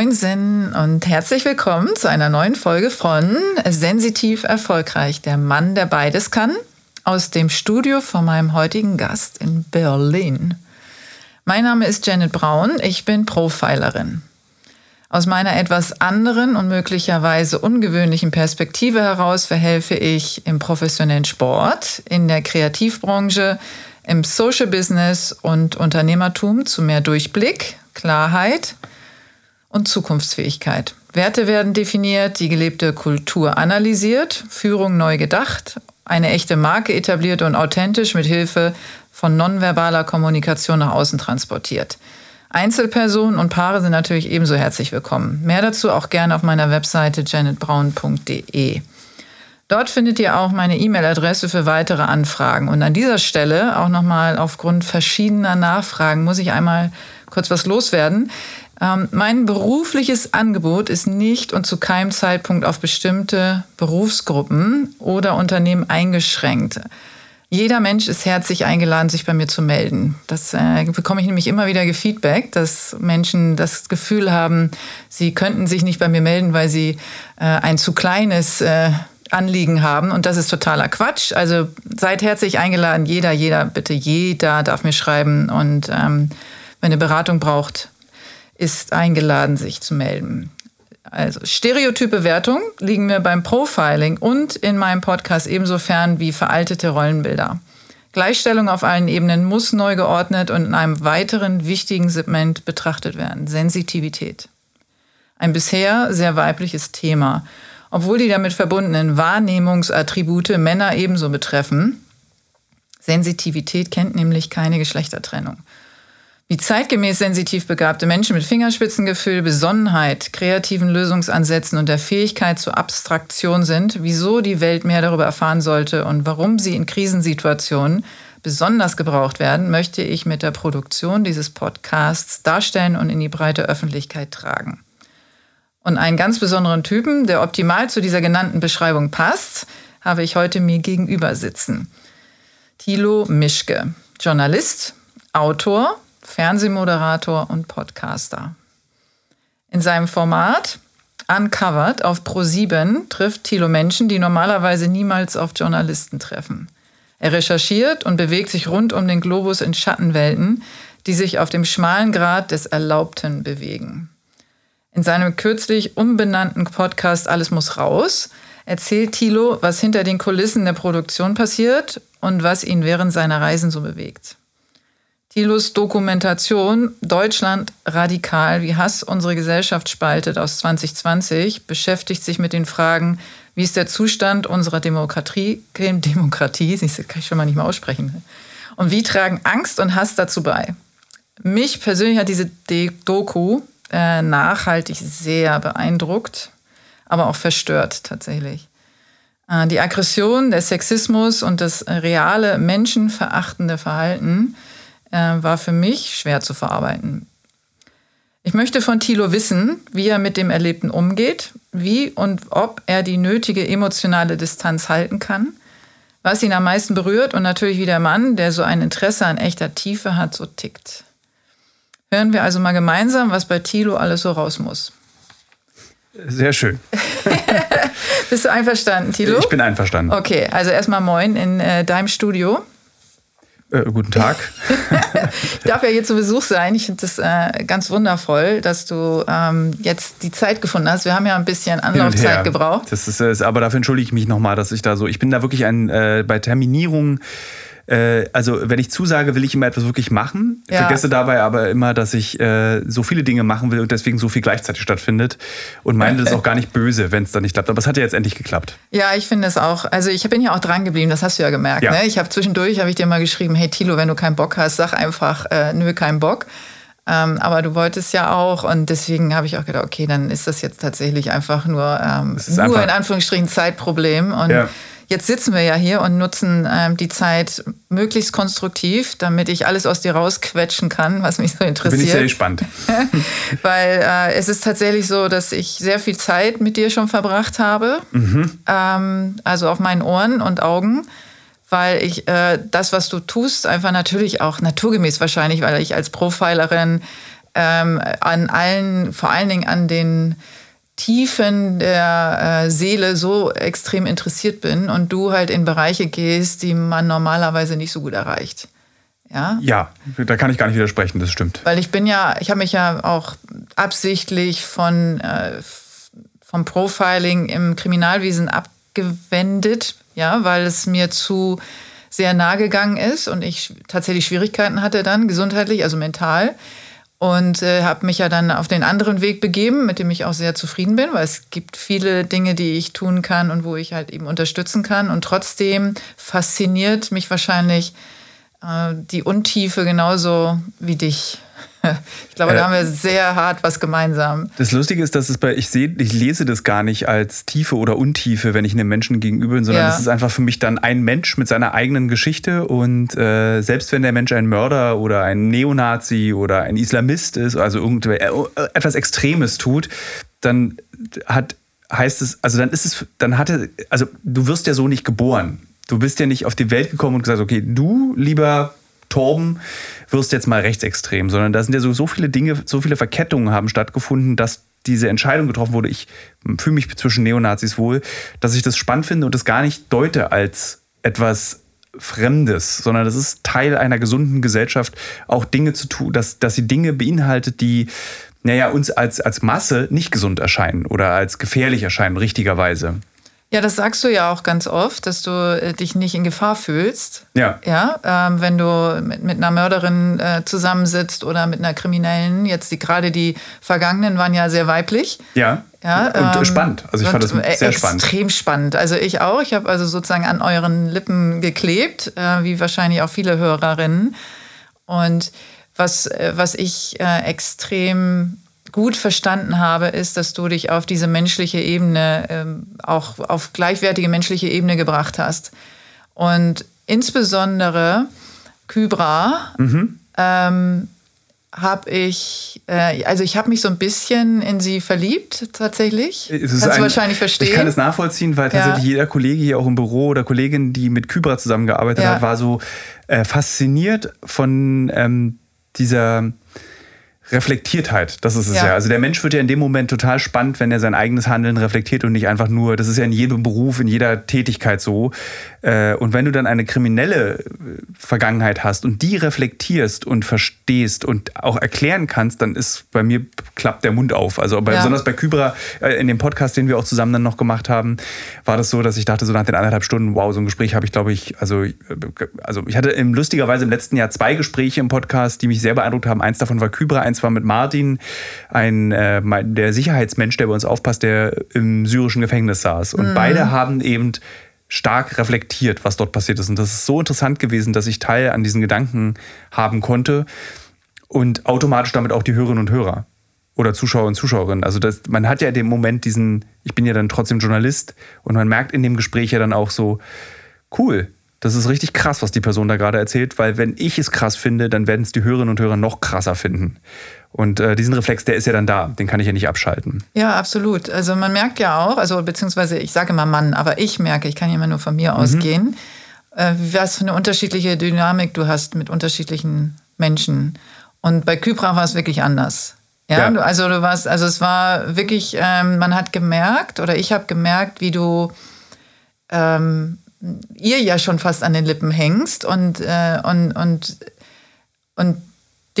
Moinsen und herzlich willkommen zu einer neuen Folge von Sensitiv Erfolgreich, der Mann, der beides kann, aus dem Studio von meinem heutigen Gast in Berlin. Mein Name ist Janet Braun, ich bin Profilerin. Aus meiner etwas anderen und möglicherweise ungewöhnlichen Perspektive heraus verhelfe ich im professionellen Sport, in der Kreativbranche, im Social Business und Unternehmertum zu mehr Durchblick, Klarheit und Zukunftsfähigkeit. Werte werden definiert, die gelebte Kultur analysiert, Führung neu gedacht, eine echte Marke etabliert und authentisch mit Hilfe von nonverbaler Kommunikation nach außen transportiert. Einzelpersonen und Paare sind natürlich ebenso herzlich willkommen. Mehr dazu auch gerne auf meiner Webseite janetbraun.de. Dort findet ihr auch meine E-Mail-Adresse für weitere Anfragen. Und an dieser Stelle auch nochmal aufgrund verschiedener Nachfragen muss ich einmal kurz was loswerden. Ähm, mein berufliches Angebot ist nicht und zu keinem Zeitpunkt auf bestimmte Berufsgruppen oder Unternehmen eingeschränkt. Jeder Mensch ist herzlich eingeladen, sich bei mir zu melden. Das äh, bekomme ich nämlich immer wieder Feedback, dass Menschen das Gefühl haben, sie könnten sich nicht bei mir melden, weil sie äh, ein zu kleines äh, Anliegen haben. Und das ist totaler Quatsch. Also seid herzlich eingeladen. Jeder, jeder, bitte jeder darf mir schreiben. Und ähm, wenn eine Beratung braucht, ist eingeladen, sich zu melden. Also stereotype Wertung liegen mir beim Profiling und in meinem Podcast ebenso fern wie veraltete Rollenbilder. Gleichstellung auf allen Ebenen muss neu geordnet und in einem weiteren wichtigen Segment betrachtet werden. Sensitivität. Ein bisher sehr weibliches Thema. Obwohl die damit verbundenen Wahrnehmungsattribute Männer ebenso betreffen. Sensitivität kennt nämlich keine Geschlechtertrennung. Wie zeitgemäß sensitiv begabte Menschen mit Fingerspitzengefühl, Besonnenheit, kreativen Lösungsansätzen und der Fähigkeit zur Abstraktion sind, wieso die Welt mehr darüber erfahren sollte und warum sie in Krisensituationen besonders gebraucht werden, möchte ich mit der Produktion dieses Podcasts darstellen und in die breite Öffentlichkeit tragen. Und einen ganz besonderen Typen, der optimal zu dieser genannten Beschreibung passt, habe ich heute mir gegenüber sitzen. Thilo Mischke, Journalist, Autor, Fernsehmoderator und Podcaster. In seinem Format Uncovered auf Pro7 trifft Thilo Menschen, die normalerweise niemals auf Journalisten treffen. Er recherchiert und bewegt sich rund um den Globus in Schattenwelten, die sich auf dem schmalen Grad des Erlaubten bewegen. In seinem kürzlich umbenannten Podcast Alles muss raus erzählt Thilo, was hinter den Kulissen der Produktion passiert und was ihn während seiner Reisen so bewegt. Thilos Dokumentation Deutschland radikal, wie Hass unsere Gesellschaft spaltet aus 2020 beschäftigt sich mit den Fragen, wie ist der Zustand unserer Demokratie, Demokratie, das kann ich schon mal nicht mehr aussprechen, und wie tragen Angst und Hass dazu bei. Mich persönlich hat diese Doku äh, nachhaltig sehr beeindruckt, aber auch verstört tatsächlich. Äh, die Aggression, der Sexismus und das reale menschenverachtende Verhalten war für mich schwer zu verarbeiten. Ich möchte von Thilo wissen, wie er mit dem Erlebten umgeht, wie und ob er die nötige emotionale Distanz halten kann, was ihn am meisten berührt und natürlich wie der Mann, der so ein Interesse an echter Tiefe hat, so tickt. Hören wir also mal gemeinsam, was bei Thilo alles so raus muss. Sehr schön. Bist du einverstanden, Thilo? Ich bin einverstanden. Okay, also erstmal moin in äh, deinem Studio. Äh, guten Tag. ich darf ja hier zu Besuch sein. Ich finde das äh, ganz wundervoll, dass du ähm, jetzt die Zeit gefunden hast. Wir haben ja ein bisschen Anlaufzeit gebraucht. Das ist, ist, aber dafür entschuldige ich mich nochmal, dass ich da so. Ich bin da wirklich ein äh, bei Terminierungen äh, also wenn ich zusage, will ich immer etwas wirklich machen. Ja. Vergesse dabei aber immer, dass ich äh, so viele Dinge machen will und deswegen so viel gleichzeitig stattfindet. Und meine das auch gar nicht böse, wenn es dann nicht klappt. Aber es hat ja jetzt endlich geklappt. Ja, ich finde es auch. Also ich bin ja auch dran geblieben, das hast du ja gemerkt. Ja. Ne? Ich habe zwischendurch, habe ich dir mal geschrieben, hey Tilo, wenn du keinen Bock hast, sag einfach, äh, nö, keinen Bock. Ähm, aber du wolltest ja auch und deswegen habe ich auch gedacht, okay, dann ist das jetzt tatsächlich einfach nur, ähm, nur einfach in Anführungsstrichen Zeitproblem. Und ja. Jetzt sitzen wir ja hier und nutzen ähm, die Zeit möglichst konstruktiv, damit ich alles aus dir rausquetschen kann, was mich so interessiert. Bin ich sehr gespannt. Weil äh, es ist tatsächlich so, dass ich sehr viel Zeit mit dir schon verbracht habe. Mhm. Ähm, also auf meinen Ohren und Augen. Weil ich äh, das, was du tust, einfach natürlich auch naturgemäß wahrscheinlich, weil ich als Profilerin ähm, an allen, vor allen Dingen an den Tiefen der äh, Seele so extrem interessiert bin und du halt in Bereiche gehst, die man normalerweise nicht so gut erreicht. Ja? ja, da kann ich gar nicht widersprechen, das stimmt. Weil ich bin ja, ich habe mich ja auch absichtlich von, äh, vom Profiling im Kriminalwesen abgewendet, ja, weil es mir zu sehr nahe gegangen ist und ich tatsächlich Schwierigkeiten hatte dann gesundheitlich, also mental und äh, habe mich ja dann auf den anderen Weg begeben, mit dem ich auch sehr zufrieden bin, weil es gibt viele Dinge, die ich tun kann und wo ich halt eben unterstützen kann. Und trotzdem fasziniert mich wahrscheinlich äh, die Untiefe genauso wie dich. Ich glaube, da äh, haben wir sehr hart was gemeinsam. Das Lustige ist, dass es bei, ich sehe, ich lese das gar nicht als Tiefe oder Untiefe, wenn ich einem Menschen gegenüber bin, sondern es ja. ist einfach für mich dann ein Mensch mit seiner eigenen Geschichte und äh, selbst wenn der Mensch ein Mörder oder ein Neonazi oder ein Islamist ist, also irgendwer äh, etwas Extremes tut, dann hat heißt es, also dann ist es, dann hatte, also du wirst ja so nicht geboren. Du bist ja nicht auf die Welt gekommen und gesagt, okay, du lieber Torben wirst jetzt mal rechtsextrem, sondern da sind ja so, so viele Dinge, so viele Verkettungen haben stattgefunden, dass diese Entscheidung getroffen wurde, ich fühle mich zwischen Neonazis wohl, dass ich das spannend finde und das gar nicht deute als etwas Fremdes, sondern das ist Teil einer gesunden Gesellschaft, auch Dinge zu tun, dass, dass sie Dinge beinhaltet, die naja, uns als, als Masse nicht gesund erscheinen oder als gefährlich erscheinen, richtigerweise. Ja, das sagst du ja auch ganz oft, dass du äh, dich nicht in Gefahr fühlst. Ja. Ja, ähm, wenn du mit, mit einer Mörderin äh, zusammensitzt oder mit einer Kriminellen. Jetzt die, gerade die Vergangenen waren ja sehr weiblich. Ja. Ja, und ähm, spannend. Also ich fand das äh, sehr spannend. Extrem spannend. Also ich auch. Ich habe also sozusagen an euren Lippen geklebt, äh, wie wahrscheinlich auch viele Hörerinnen. Und was, äh, was ich äh, extrem gut verstanden habe, ist, dass du dich auf diese menschliche Ebene, ähm, auch auf gleichwertige menschliche Ebene gebracht hast. Und insbesondere Kybra mhm. ähm, habe ich, äh, also ich habe mich so ein bisschen in sie verliebt, tatsächlich. Kannst ein, du wahrscheinlich verstehen. Ich kann es nachvollziehen, weil tatsächlich ja. jeder Kollege hier auch im Büro oder Kollegin, die mit Kybra zusammengearbeitet ja. hat, war so äh, fasziniert von ähm, dieser Reflektiertheit, das ist es ja. ja. Also der Mensch wird ja in dem Moment total spannend, wenn er sein eigenes Handeln reflektiert und nicht einfach nur, das ist ja in jedem Beruf, in jeder Tätigkeit so. Äh, und wenn du dann eine kriminelle äh, Vergangenheit hast und die reflektierst und verstehst und auch erklären kannst, dann ist bei mir klappt der Mund auf. Also bei, ja. besonders bei Kybra, äh, in dem Podcast, den wir auch zusammen dann noch gemacht haben, war das so, dass ich dachte, so nach den anderthalb Stunden, wow, so ein Gespräch habe ich, glaube ich, also, also ich hatte im, lustigerweise im letzten Jahr zwei Gespräche im Podcast, die mich sehr beeindruckt haben. Eins davon war Kybra, eins war mit Martin, ein, äh, der Sicherheitsmensch, der bei uns aufpasst, der im syrischen Gefängnis saß. Und mhm. beide haben eben stark reflektiert, was dort passiert ist. Und das ist so interessant gewesen, dass ich Teil an diesen Gedanken haben konnte und automatisch damit auch die Hörerinnen und Hörer oder Zuschauer und Zuschauerinnen. Also das, man hat ja in dem Moment diesen, ich bin ja dann trotzdem Journalist und man merkt in dem Gespräch ja dann auch so, cool, das ist richtig krass, was die Person da gerade erzählt, weil wenn ich es krass finde, dann werden es die Hörerinnen und Hörer noch krasser finden. Und äh, diesen Reflex, der ist ja dann da, den kann ich ja nicht abschalten. Ja, absolut. Also man merkt ja auch, also beziehungsweise ich sage immer Mann, aber ich merke, ich kann ja immer nur von mir mhm. ausgehen, äh, was für eine unterschiedliche Dynamik du hast mit unterschiedlichen Menschen. Und bei Kypra war es wirklich anders. Ja, ja. Du, also du warst, also es war wirklich, ähm, man hat gemerkt oder ich habe gemerkt, wie du ähm, ihr ja schon fast an den Lippen hängst und, äh, und, und, und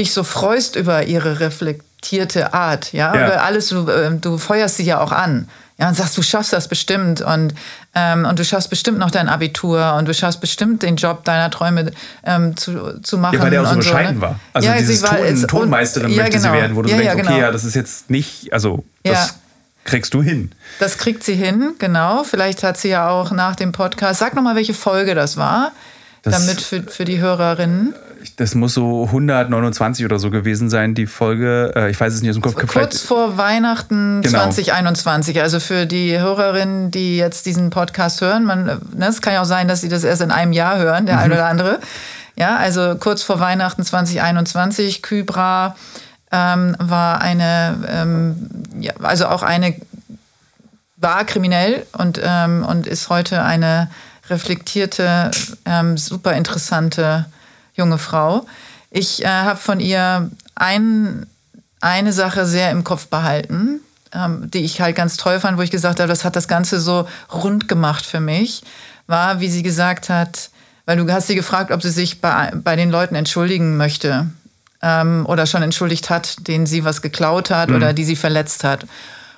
dich so freust über ihre reflektierte Art, ja, ja. über alles, du, ähm, du feuerst sie ja auch an. Ja, und sagst, du schaffst das bestimmt und, ähm, und du schaffst bestimmt noch dein Abitur und du schaffst bestimmt den Job deiner Träume ähm, zu, zu machen. Ja, weil der auch so bescheiden so, ne? war. Also ja, dieses war, Ton, Tonmeisterin ja, möchte genau. sie werden, wo du ja, denkst, genau. okay, ja, das ist jetzt nicht, also das kriegst du hin. Das kriegt sie hin, genau. Vielleicht hat sie ja auch nach dem Podcast, sag nochmal, welche Folge das war, das, damit für, für die Hörerinnen das muss so 129 oder so gewesen sein, die Folge. Äh, ich weiß es nicht aus dem Kopf. Kurz Vielleicht. vor Weihnachten genau. 2021. Also für die Hörerinnen, die jetzt diesen Podcast hören, man, ne, es kann ja auch sein, dass sie das erst in einem Jahr hören, der mhm. eine oder andere. Ja, also kurz vor Weihnachten 2021, Kybra ähm, war eine, ähm, ja, also auch eine, war kriminell und, ähm, und ist heute eine reflektierte, ähm, super interessante junge Frau. Ich äh, habe von ihr ein eine Sache sehr im Kopf behalten, ähm, die ich halt ganz toll fand, wo ich gesagt habe, das hat das Ganze so rund gemacht für mich, war, wie sie gesagt hat, weil du hast sie gefragt, ob sie sich bei, bei den Leuten entschuldigen möchte ähm, oder schon entschuldigt hat, denen sie was geklaut hat mhm. oder die sie verletzt hat.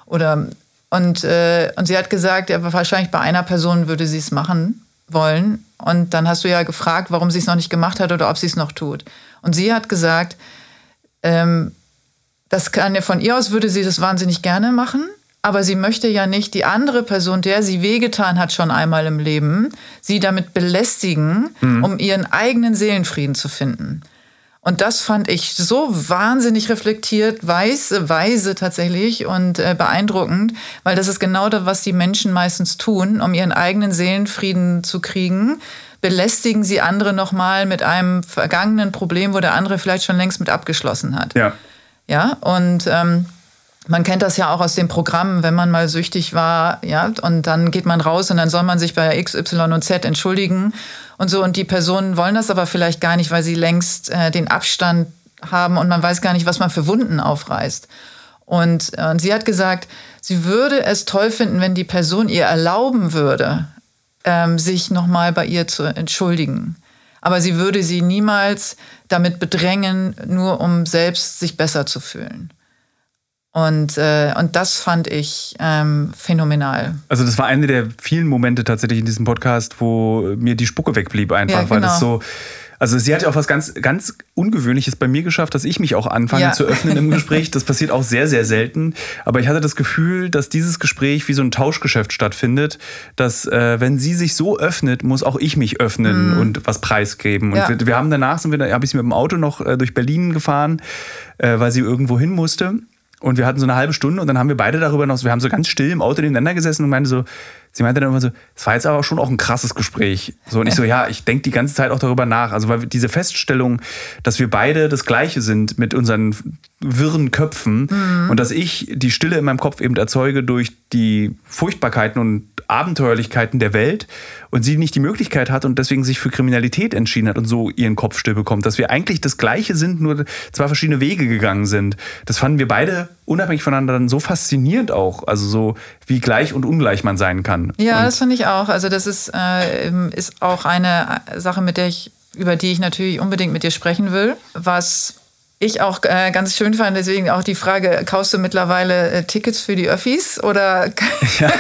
Oder, und, äh, und sie hat gesagt, ja, wahrscheinlich bei einer Person würde sie es machen wollen. Und dann hast du ja gefragt, warum sie es noch nicht gemacht hat oder ob sie es noch tut. Und sie hat gesagt, ähm, das kann von ihr aus würde sie das wahnsinnig gerne machen, aber sie möchte ja nicht die andere Person, der sie wehgetan hat schon einmal im Leben, sie damit belästigen, mhm. um ihren eigenen Seelenfrieden zu finden. Und das fand ich so wahnsinnig reflektiert, weise, weise tatsächlich und äh, beeindruckend, weil das ist genau das, was die Menschen meistens tun, um ihren eigenen Seelenfrieden zu kriegen. Belästigen sie andere nochmal mit einem vergangenen Problem, wo der andere vielleicht schon längst mit abgeschlossen hat. Ja. Ja, und ähm, man kennt das ja auch aus den Programmen, wenn man mal süchtig war, ja, und dann geht man raus und dann soll man sich bei X, Y und Z entschuldigen und so. Und die Personen wollen das aber vielleicht gar nicht, weil sie längst äh, den Abstand haben und man weiß gar nicht, was man für Wunden aufreißt. Und, äh, und sie hat gesagt, sie würde es toll finden, wenn die Person ihr erlauben würde, ähm, sich nochmal bei ihr zu entschuldigen. Aber sie würde sie niemals damit bedrängen, nur um selbst sich besser zu fühlen. Und, äh, und das fand ich ähm, phänomenal. Also das war einer der vielen Momente tatsächlich in diesem Podcast, wo mir die Spucke wegblieb einfach, ja, genau. weil das genau. so also sie hat ja auch was ganz, ganz Ungewöhnliches bei mir geschafft, dass ich mich auch anfange ja. zu öffnen im Gespräch. Das passiert auch sehr, sehr selten. Aber ich hatte das Gefühl, dass dieses Gespräch wie so ein Tauschgeschäft stattfindet, dass äh, wenn sie sich so öffnet, muss auch ich mich öffnen mhm. und was preisgeben. Und ja. wir, wir, haben danach, sind wir, habe ich sie mit dem Auto noch äh, durch Berlin gefahren, äh, weil sie irgendwo hin musste. Und wir hatten so eine halbe Stunde und dann haben wir beide darüber noch, wir haben so ganz still im Auto nebeneinander gesessen und meinte so, sie meinte dann immer so, es war jetzt aber schon auch ein krasses Gespräch. So, und ich so, ja, ich denke die ganze Zeit auch darüber nach. Also, weil diese Feststellung, dass wir beide das Gleiche sind mit unseren wirren Köpfen mhm. und dass ich die Stille in meinem Kopf eben erzeuge durch die Furchtbarkeiten und Abenteuerlichkeiten der Welt und sie nicht die Möglichkeit hat und deswegen sich für Kriminalität entschieden hat und so ihren Kopf still bekommt. Dass wir eigentlich das Gleiche sind, nur zwei verschiedene Wege gegangen sind. Das fanden wir beide unabhängig voneinander dann so faszinierend auch. Also so, wie gleich und ungleich man sein kann. Ja, und das finde ich auch. Also das ist, äh, ist auch eine Sache, mit der ich, über die ich natürlich unbedingt mit dir sprechen will. Was ich auch äh, ganz schön fand, deswegen auch die Frage, kaufst du mittlerweile äh, Tickets für die Öffis oder? ja,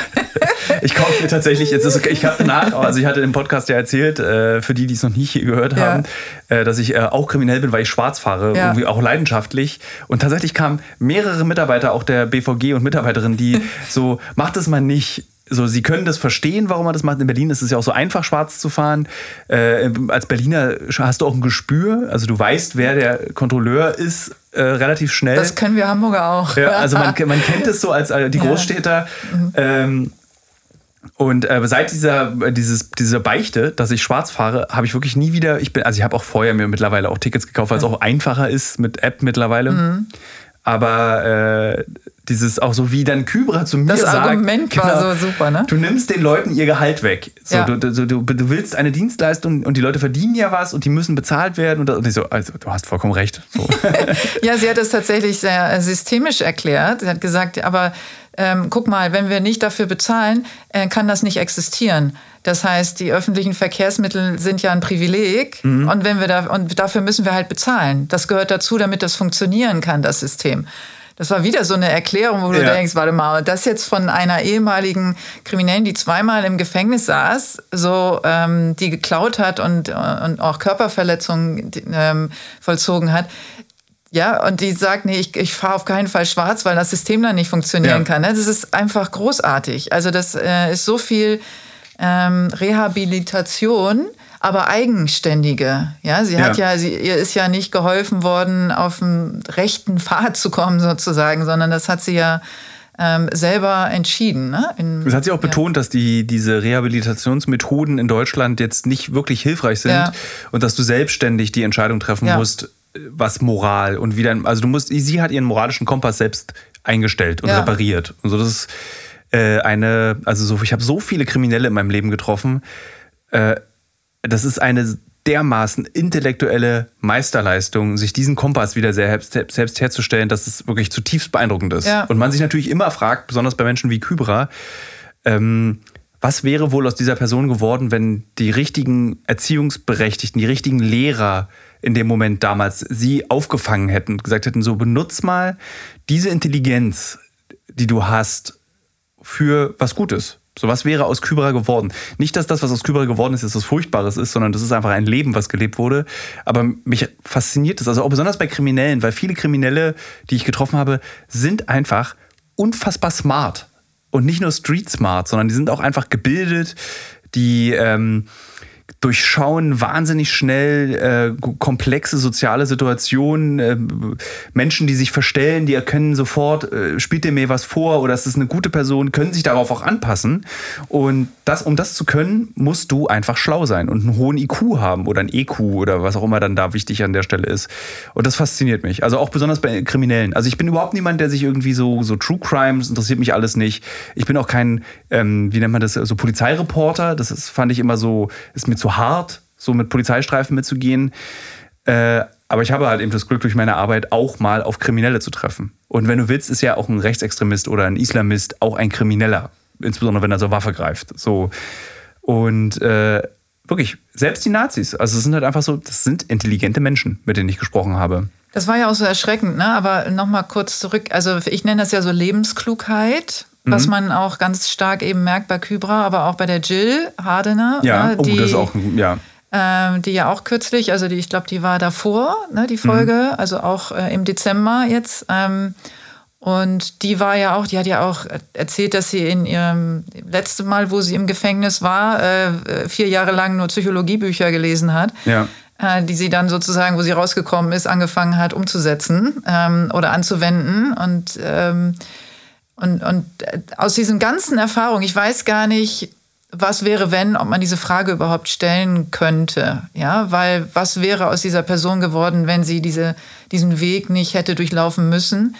ich kaufe mir tatsächlich, jetzt ist, ich hatte nach, also ich hatte im Podcast ja erzählt, äh, für die, die es noch nie gehört haben, ja. Äh, dass ich äh, auch kriminell bin, weil ich schwarz fahre, ja. irgendwie auch leidenschaftlich. Und tatsächlich kamen mehrere Mitarbeiter, auch der BVG und Mitarbeiterinnen, die so, mach das mal nicht, so, sie können das verstehen, warum man das macht. In Berlin ist es ja auch so einfach, schwarz zu fahren. Äh, als Berliner hast du auch ein Gespür. Also du weißt, wer der Kontrolleur ist, äh, relativ schnell. Das können wir Hamburger auch. Ja, also man, man kennt es so als äh, die Großstädter. Ja. Mhm. Ähm, und äh, seit dieser, dieses, dieser Beichte, dass ich schwarz fahre, habe ich wirklich nie wieder, ich bin, also ich habe auch vorher mir mittlerweile auch Tickets gekauft, weil es auch einfacher ist mit App mittlerweile. Mhm. Aber äh, dieses auch so wie dann Kybra zu mir das sagt. Das Argument genau, war so super, ne? Du nimmst den Leuten ihr Gehalt weg. So, ja. du, du, du, du, willst eine Dienstleistung und die Leute verdienen ja was und die müssen bezahlt werden. Und, und ich so, also du hast vollkommen recht. So. ja, sie hat es tatsächlich sehr systemisch erklärt. Sie hat gesagt, aber ähm, guck mal, wenn wir nicht dafür bezahlen, äh, kann das nicht existieren. Das heißt, die öffentlichen Verkehrsmittel sind ja ein Privileg mhm. und wenn wir da und dafür müssen wir halt bezahlen. Das gehört dazu, damit das funktionieren kann, das System. Das war wieder so eine Erklärung, wo du ja. denkst, warte mal, das jetzt von einer ehemaligen Kriminellen, die zweimal im Gefängnis saß, so ähm, die geklaut hat und, und auch Körperverletzungen ähm, vollzogen hat. Ja, und die sagt, nee, ich, ich fahre auf keinen Fall schwarz, weil das System dann nicht funktionieren ja. kann. Ne? Das ist einfach großartig. Also das äh, ist so viel ähm, Rehabilitation, aber eigenständige. Ja, sie hat ja. ja, sie, ihr ist ja nicht geholfen worden, auf den rechten Pfad zu kommen sozusagen, sondern das hat sie ja ähm, selber entschieden. Ne? In, das hat sie auch ja. betont, dass die, diese Rehabilitationsmethoden in Deutschland jetzt nicht wirklich hilfreich sind ja. und dass du selbstständig die Entscheidung treffen musst, was Moral und wieder, also du musst, sie hat ihren moralischen Kompass selbst eingestellt und repariert. Und so, das ist äh, eine, also so, ich habe so viele Kriminelle in meinem Leben getroffen. Äh, das ist eine dermaßen intellektuelle Meisterleistung, sich diesen Kompass wieder selbst, selbst herzustellen, dass es wirklich zutiefst beeindruckend ist. Ja. Und man sich natürlich immer fragt, besonders bei Menschen wie Kybra, ähm, was wäre wohl aus dieser Person geworden, wenn die richtigen Erziehungsberechtigten, die richtigen Lehrer in dem Moment damals sie aufgefangen hätten und gesagt hätten, so benutz mal diese Intelligenz, die du hast, für was Gutes. So was wäre aus Kybra geworden. Nicht, dass das, was aus Kybra geworden ist, jetzt was Furchtbares ist, sondern das ist einfach ein Leben, was gelebt wurde. Aber mich fasziniert das, also auch besonders bei Kriminellen, weil viele Kriminelle, die ich getroffen habe, sind einfach unfassbar smart. Und nicht nur street smart, sondern die sind auch einfach gebildet, die ähm, durchschauen wahnsinnig schnell äh, komplexe soziale Situationen. Äh, Menschen, die sich verstellen, die erkennen sofort, äh, spielt dir mir was vor oder ist das eine gute Person, können sich darauf auch anpassen. Und das, um das zu können, musst du einfach schlau sein und einen hohen IQ haben oder ein EQ oder was auch immer dann da wichtig an der Stelle ist. Und das fasziniert mich. Also auch besonders bei Kriminellen. Also ich bin überhaupt niemand, der sich irgendwie so, so True Crimes interessiert mich alles nicht. Ich bin auch kein, ähm, wie nennt man das, so Polizeireporter. Das ist, fand ich immer so, ist mir zu hart, so mit Polizeistreifen mitzugehen. Äh, aber ich habe halt eben das Glück, durch meine Arbeit auch mal auf Kriminelle zu treffen. Und wenn du willst, ist ja auch ein Rechtsextremist oder ein Islamist auch ein Krimineller. Insbesondere, wenn er zur Waffe greift. So. Und äh, wirklich, selbst die Nazis, also es sind halt einfach so, das sind intelligente Menschen, mit denen ich gesprochen habe. Das war ja auch so erschreckend, ne? Aber nochmal kurz zurück. Also ich nenne das ja so Lebensklugheit was mhm. man auch ganz stark eben merkt bei Kybra, aber auch bei der Jill Hardener. Ja, ne, die, oh, das ist auch, ja. Ähm, die ja auch kürzlich, also die, ich glaube, die war davor, ne, die Folge, mhm. also auch äh, im Dezember jetzt. Ähm, und die war ja auch, die hat ja auch erzählt, dass sie in ihrem letzten Mal, wo sie im Gefängnis war, äh, vier Jahre lang nur Psychologiebücher gelesen hat. Ja äh, die sie dann sozusagen, wo sie rausgekommen ist, angefangen hat umzusetzen ähm, oder anzuwenden. Und ähm, und, und äh, aus diesen ganzen Erfahrungen, ich weiß gar nicht, was wäre, wenn, ob man diese Frage überhaupt stellen könnte. Ja, weil was wäre aus dieser Person geworden, wenn sie diese, diesen Weg nicht hätte durchlaufen müssen?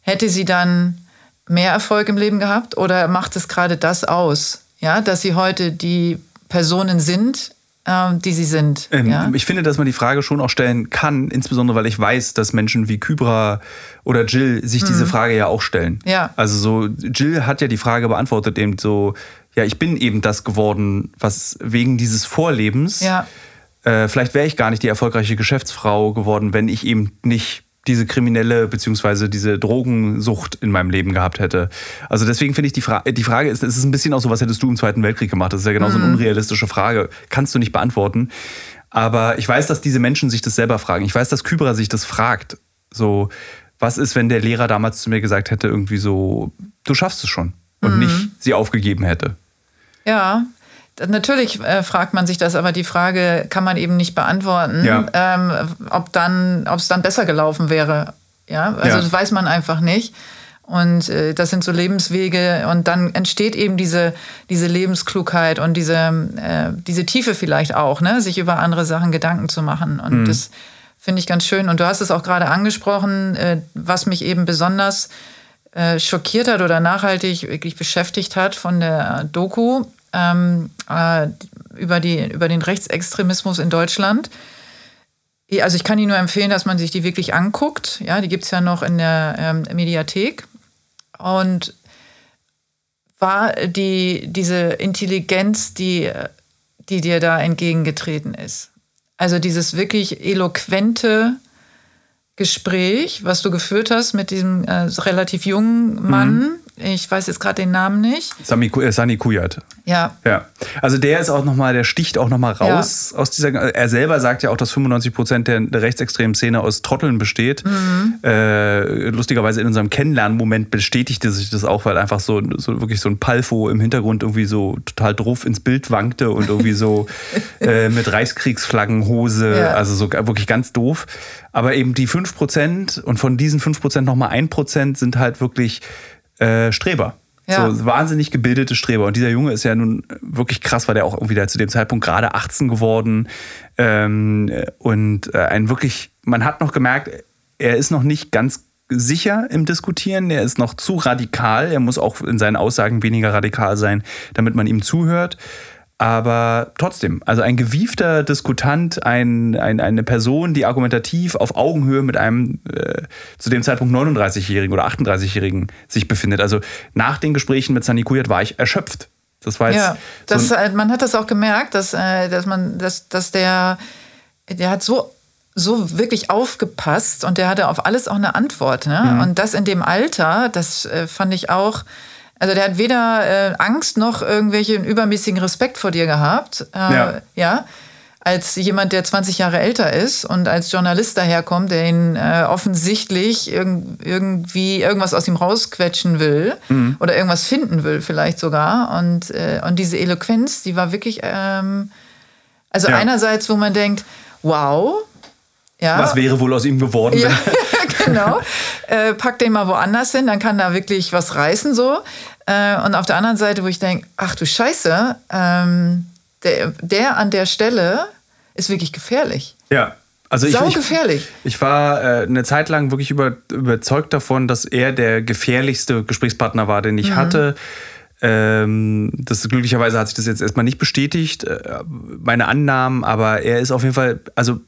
Hätte sie dann mehr Erfolg im Leben gehabt oder macht es gerade das aus? Ja, dass sie heute die Personen sind, die sie sind. Ähm, ja? Ich finde, dass man die Frage schon auch stellen kann, insbesondere weil ich weiß, dass Menschen wie Kybra oder Jill sich mhm. diese Frage ja auch stellen. Ja. Also so, Jill hat ja die Frage beantwortet, eben so, ja, ich bin eben das geworden, was wegen dieses Vorlebens. Ja. Äh, vielleicht wäre ich gar nicht die erfolgreiche Geschäftsfrau geworden, wenn ich eben nicht diese kriminelle bzw. diese Drogensucht in meinem Leben gehabt hätte. Also deswegen finde ich die, Fra die Frage ist, es ist ein bisschen auch so, was hättest du im Zweiten Weltkrieg gemacht? Das ist ja genauso mhm. eine unrealistische Frage. Kannst du nicht beantworten. Aber ich weiß, dass diese Menschen sich das selber fragen. Ich weiß, dass Kybra sich das fragt. So, was ist, wenn der Lehrer damals zu mir gesagt hätte, irgendwie so, du schaffst es schon und mhm. nicht sie aufgegeben hätte? Ja, Natürlich äh, fragt man sich das, aber die Frage kann man eben nicht beantworten, ja. ähm, ob dann, ob es dann besser gelaufen wäre. Ja, also ja. das weiß man einfach nicht. Und äh, das sind so Lebenswege und dann entsteht eben diese, diese Lebensklugheit und diese, äh, diese Tiefe vielleicht auch, ne? sich über andere Sachen Gedanken zu machen. Und mhm. das finde ich ganz schön. Und du hast es auch gerade angesprochen, äh, was mich eben besonders äh, schockiert hat oder nachhaltig wirklich beschäftigt hat von der Doku, ähm, äh, über, die, über den Rechtsextremismus in Deutschland. Also ich kann Ihnen nur empfehlen, dass man sich die wirklich anguckt. Ja, die gibt es ja noch in der ähm, Mediathek. Und war die, diese Intelligenz, die, die dir da entgegengetreten ist. Also dieses wirklich eloquente Gespräch, was du geführt hast mit diesem äh, relativ jungen Mann, mhm ich weiß jetzt gerade den Namen nicht. Sami, äh, Sani Kuyat. Ja. Ja. Also der ist auch nochmal, der sticht auch nochmal raus ja. aus dieser. Er selber sagt ja auch, dass 95 Prozent der, der rechtsextremen Szene aus Trotteln besteht. Mhm. Äh, lustigerweise in unserem Kennenlernmoment bestätigte sich das auch, weil einfach so, so wirklich so ein Palfo im Hintergrund irgendwie so total drauf ins Bild wankte und irgendwie so äh, mit Reichskriegsflaggenhose, ja. also so wirklich ganz doof. Aber eben die 5 Prozent und von diesen 5 Prozent nochmal 1 Prozent sind halt wirklich äh, Streber. Ja. So wahnsinnig gebildete Streber. Und dieser Junge ist ja nun wirklich krass, weil der auch irgendwie zu dem Zeitpunkt gerade 18 geworden. Ähm, und äh, ein wirklich, man hat noch gemerkt, er ist noch nicht ganz sicher im Diskutieren, er ist noch zu radikal, er muss auch in seinen Aussagen weniger radikal sein, damit man ihm zuhört. Aber trotzdem, also ein gewiefter Diskutant, ein, ein, eine Person, die argumentativ auf Augenhöhe mit einem äh, zu dem Zeitpunkt 39-Jährigen oder 38-Jährigen sich befindet. Also nach den Gesprächen mit Sani Kuyat war ich erschöpft. Das war jetzt ja, das, so man hat das auch gemerkt, dass, äh, dass man, dass, dass der, der hat so so wirklich aufgepasst und der hatte auf alles auch eine Antwort. Ne? Mhm. Und das in dem Alter, das äh, fand ich auch also der hat weder äh, Angst noch irgendwelchen übermäßigen Respekt vor dir gehabt. Äh, ja. ja. Als jemand, der 20 Jahre älter ist und als Journalist daherkommt, der ihn äh, offensichtlich irg irgendwie irgendwas aus ihm rausquetschen will mhm. oder irgendwas finden will, vielleicht sogar. Und, äh, und diese Eloquenz, die war wirklich, ähm, also ja. einerseits, wo man denkt, wow, ja. Was wäre wohl aus ihm geworden? Ja, genau. Äh, pack den mal woanders hin, dann kann da wirklich was reißen so. Äh, und auf der anderen Seite, wo ich denke, ach du Scheiße, ähm, der, der an der Stelle ist wirklich gefährlich. Ja. Also ich, ich, gefährlich. Ich war äh, eine Zeit lang wirklich über, überzeugt davon, dass er der gefährlichste Gesprächspartner war, den ich mhm. hatte. Ähm, das glücklicherweise hat sich das jetzt erstmal nicht bestätigt, äh, meine Annahmen, aber er ist auf jeden Fall, also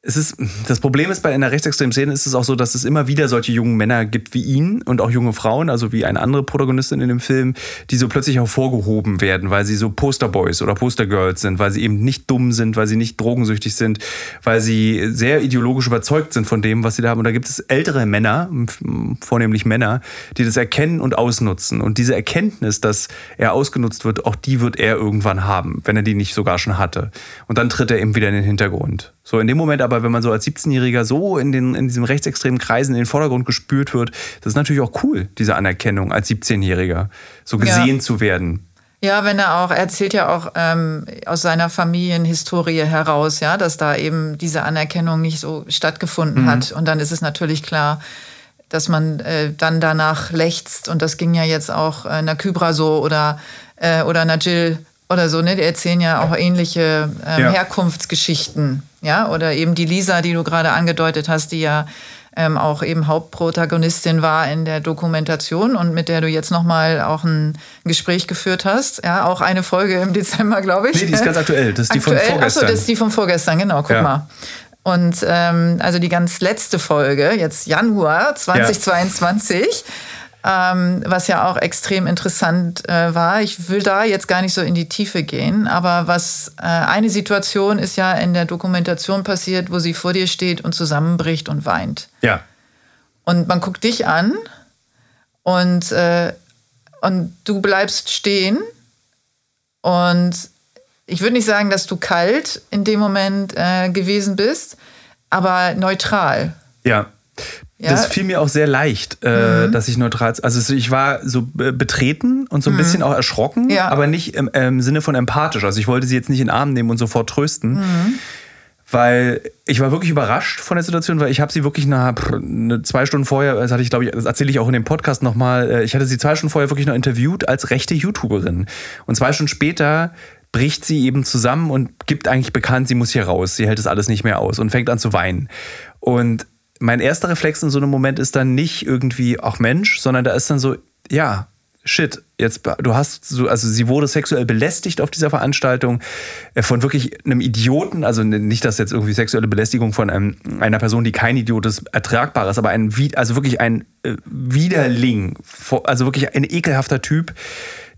es ist, das Problem ist bei einer rechtsextremen Szene ist es auch so, dass es immer wieder solche jungen Männer gibt wie ihn und auch junge Frauen, also wie eine andere Protagonistin in dem Film, die so plötzlich hervorgehoben werden, weil sie so Posterboys oder Postergirls sind, weil sie eben nicht dumm sind, weil sie nicht drogensüchtig sind, weil sie sehr ideologisch überzeugt sind von dem, was sie da haben. Und da gibt es ältere Männer, vornehmlich Männer, die das erkennen und ausnutzen. Und diese Erkenntnis, dass er ausgenutzt wird, auch die wird er irgendwann haben, wenn er die nicht sogar schon hatte. Und dann tritt er eben wieder in den Hintergrund. So in dem Moment aber, wenn man so als 17-Jähriger so in, den, in diesem rechtsextremen Kreisen in den Vordergrund gespürt wird, das ist natürlich auch cool, diese Anerkennung als 17-Jähriger, so gesehen ja. zu werden. Ja, wenn er auch, er erzählt ja auch ähm, aus seiner Familienhistorie heraus, ja, dass da eben diese Anerkennung nicht so stattgefunden mhm. hat. Und dann ist es natürlich klar, dass man äh, dann danach lechzt. Und das ging ja jetzt auch äh, einer Kybra so oder, äh, oder einer Jill oder so, ne? Die erzählen ja auch ähnliche ähm, ja. Herkunftsgeschichten, ja, oder eben die Lisa, die du gerade angedeutet hast, die ja ähm, auch eben Hauptprotagonistin war in der Dokumentation und mit der du jetzt nochmal auch ein Gespräch geführt hast. Ja, auch eine Folge im Dezember, glaube ich. Nee, die ist ganz aktuell. Das ist aktuell? die von vorgestern. Achso, das ist die von vorgestern, genau, guck ja. mal. Und ähm, also die ganz letzte Folge, jetzt Januar 2022. Ja ähm, was ja auch extrem interessant äh, war. Ich will da jetzt gar nicht so in die Tiefe gehen, aber was äh, eine Situation ist ja in der Dokumentation passiert, wo sie vor dir steht und zusammenbricht und weint. Ja. Und man guckt dich an und, äh, und du bleibst stehen und ich würde nicht sagen, dass du kalt in dem Moment äh, gewesen bist, aber neutral. Ja. Ja. Das fiel mir auch sehr leicht, äh, mhm. dass ich neutral. Also ich war so betreten und so ein mhm. bisschen auch erschrocken, ja. aber nicht im, im, Sinne von empathisch. Also ich wollte sie jetzt nicht in den Arm nehmen und sofort trösten. Mhm. Weil ich war wirklich überrascht von der Situation, weil ich habe sie wirklich nach zwei Stunden vorher, das hatte ich, glaube ich, das erzähle ich auch in dem Podcast nochmal, äh, ich hatte sie zwei Stunden vorher wirklich noch interviewt als rechte YouTuberin. Und zwei Stunden später bricht sie eben zusammen und gibt eigentlich bekannt, sie muss hier raus, sie hält das alles nicht mehr aus und fängt an zu weinen. Und mein erster Reflex in so einem Moment ist dann nicht irgendwie, ach Mensch, sondern da ist dann so, ja, shit, jetzt, du hast so, also sie wurde sexuell belästigt auf dieser Veranstaltung äh, von wirklich einem Idioten, also nicht, dass jetzt irgendwie sexuelle Belästigung von einem, einer Person, die kein Idiot ist, ertragbar ist, aber ein, also wirklich ein äh, Widerling, also wirklich ein ekelhafter Typ,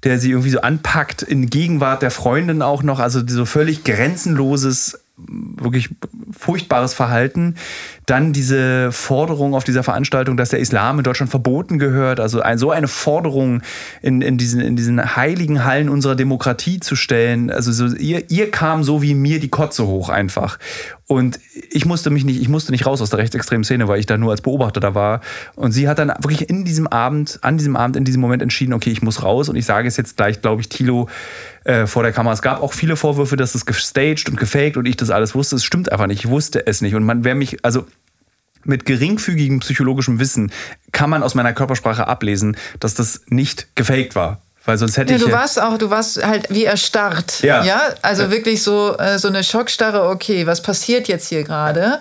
der sie irgendwie so anpackt, in Gegenwart der Freundin auch noch, also so völlig grenzenloses wirklich furchtbares Verhalten. Dann diese Forderung auf dieser Veranstaltung, dass der Islam in Deutschland verboten gehört. Also ein, so eine Forderung in, in, diesen, in diesen heiligen Hallen unserer Demokratie zu stellen. Also so, ihr, ihr kam so wie mir die Kotze hoch einfach. Und ich musste mich nicht, ich musste nicht raus aus der rechtsextremen Szene, weil ich da nur als Beobachter da war. Und sie hat dann wirklich in diesem Abend, an diesem Abend, in diesem Moment entschieden, okay, ich muss raus. Und ich sage es jetzt gleich, glaube ich, Thilo äh, vor der Kamera. Es gab auch viele Vorwürfe, dass es gestaged und gefaked und ich das alles wusste. Es stimmt einfach nicht. Ich wusste es nicht. Und man wäre mich, also mit geringfügigem psychologischem Wissen kann man aus meiner Körpersprache ablesen, dass das nicht gefaked war. Weil sonst hätte ja, ich. Du warst auch, du warst halt wie erstarrt. Ja. ja? Also ja. wirklich so, äh, so eine Schockstarre, okay, was passiert jetzt hier gerade?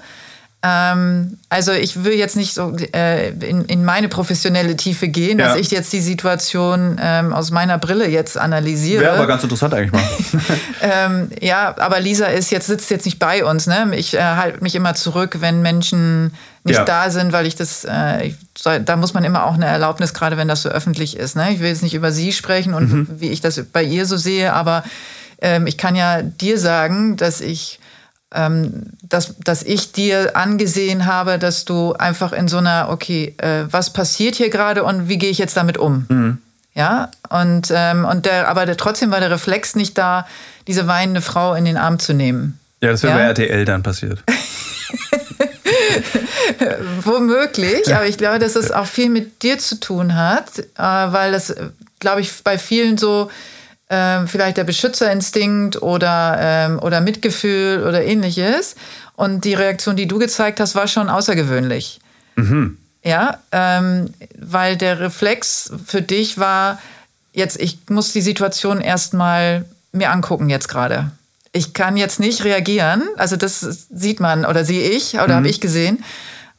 Ähm, also ich will jetzt nicht so äh, in, in meine professionelle Tiefe gehen, ja. dass ich jetzt die Situation ähm, aus meiner Brille jetzt analysiere. Wäre aber ganz interessant eigentlich mal. ähm, ja, aber Lisa ist jetzt, sitzt jetzt nicht bei uns. Ne? Ich äh, halte mich immer zurück, wenn Menschen nicht ja. da sind, weil ich das, äh, ich, da muss man immer auch eine Erlaubnis, gerade wenn das so öffentlich ist. Ne? Ich will jetzt nicht über sie sprechen und mhm. wie ich das bei ihr so sehe, aber ähm, ich kann ja dir sagen, dass ich ähm, dass, dass ich dir angesehen habe, dass du einfach in so einer, okay, äh, was passiert hier gerade und wie gehe ich jetzt damit um? Mhm. Ja, und, ähm, und der, aber der, trotzdem war der Reflex nicht da, diese weinende Frau in den Arm zu nehmen. Ja, das wäre ja? bei RTL dann passiert. Womöglich, aber ich glaube, dass es auch viel mit dir zu tun hat, äh, weil das, glaube ich, bei vielen so ähm, vielleicht der Beschützerinstinkt oder, ähm, oder Mitgefühl oder ähnliches. Und die Reaktion, die du gezeigt hast, war schon außergewöhnlich. Mhm. Ja, ähm, weil der Reflex für dich war, jetzt, ich muss die Situation erstmal mir angucken jetzt gerade. Ich kann jetzt nicht reagieren, also das sieht man oder sehe ich oder mhm. habe ich gesehen.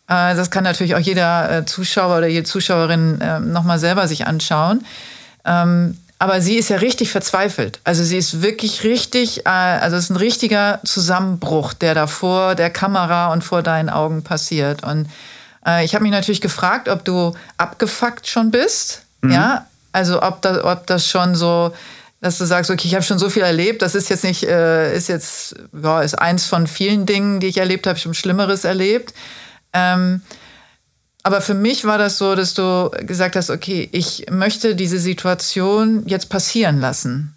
Äh, das kann natürlich auch jeder äh, Zuschauer oder jede Zuschauerin äh, nochmal selber sich anschauen. Ähm, aber sie ist ja richtig verzweifelt. Also sie ist wirklich richtig, äh, also es ist ein richtiger Zusammenbruch, der da vor der Kamera und vor deinen Augen passiert. Und äh, ich habe mich natürlich gefragt, ob du abgefuckt schon bist. Mhm. Ja, also ob, da, ob das schon so, dass du sagst, okay, ich habe schon so viel erlebt. Das ist jetzt nicht, äh, ist jetzt, ja, ist eins von vielen Dingen, die ich erlebt habe. Ich habe Schlimmeres erlebt. Ähm, aber für mich war das so, dass du gesagt hast, okay, ich möchte diese Situation jetzt passieren lassen.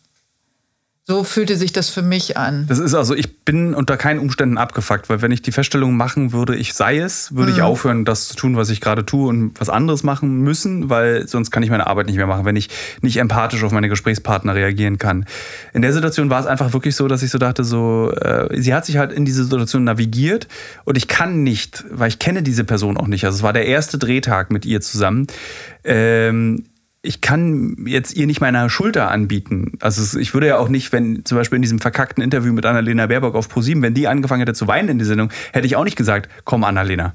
So fühlte sich das für mich an. Das ist also, ich bin unter keinen Umständen abgefuckt, weil wenn ich die Feststellung machen würde, ich sei es, würde mhm. ich aufhören, das zu tun, was ich gerade tue und was anderes machen müssen, weil sonst kann ich meine Arbeit nicht mehr machen, wenn ich nicht empathisch auf meine Gesprächspartner reagieren kann. In der Situation war es einfach wirklich so, dass ich so dachte, so, äh, sie hat sich halt in diese Situation navigiert und ich kann nicht, weil ich kenne diese Person auch nicht. Also es war der erste Drehtag mit ihr zusammen. Ähm, ich kann jetzt ihr nicht meine Schulter anbieten. Also ich würde ja auch nicht, wenn zum Beispiel in diesem verkackten Interview mit Annalena Baerbock auf ProSieben, wenn die angefangen hätte zu weinen in der Sendung, hätte ich auch nicht gesagt, komm Annalena,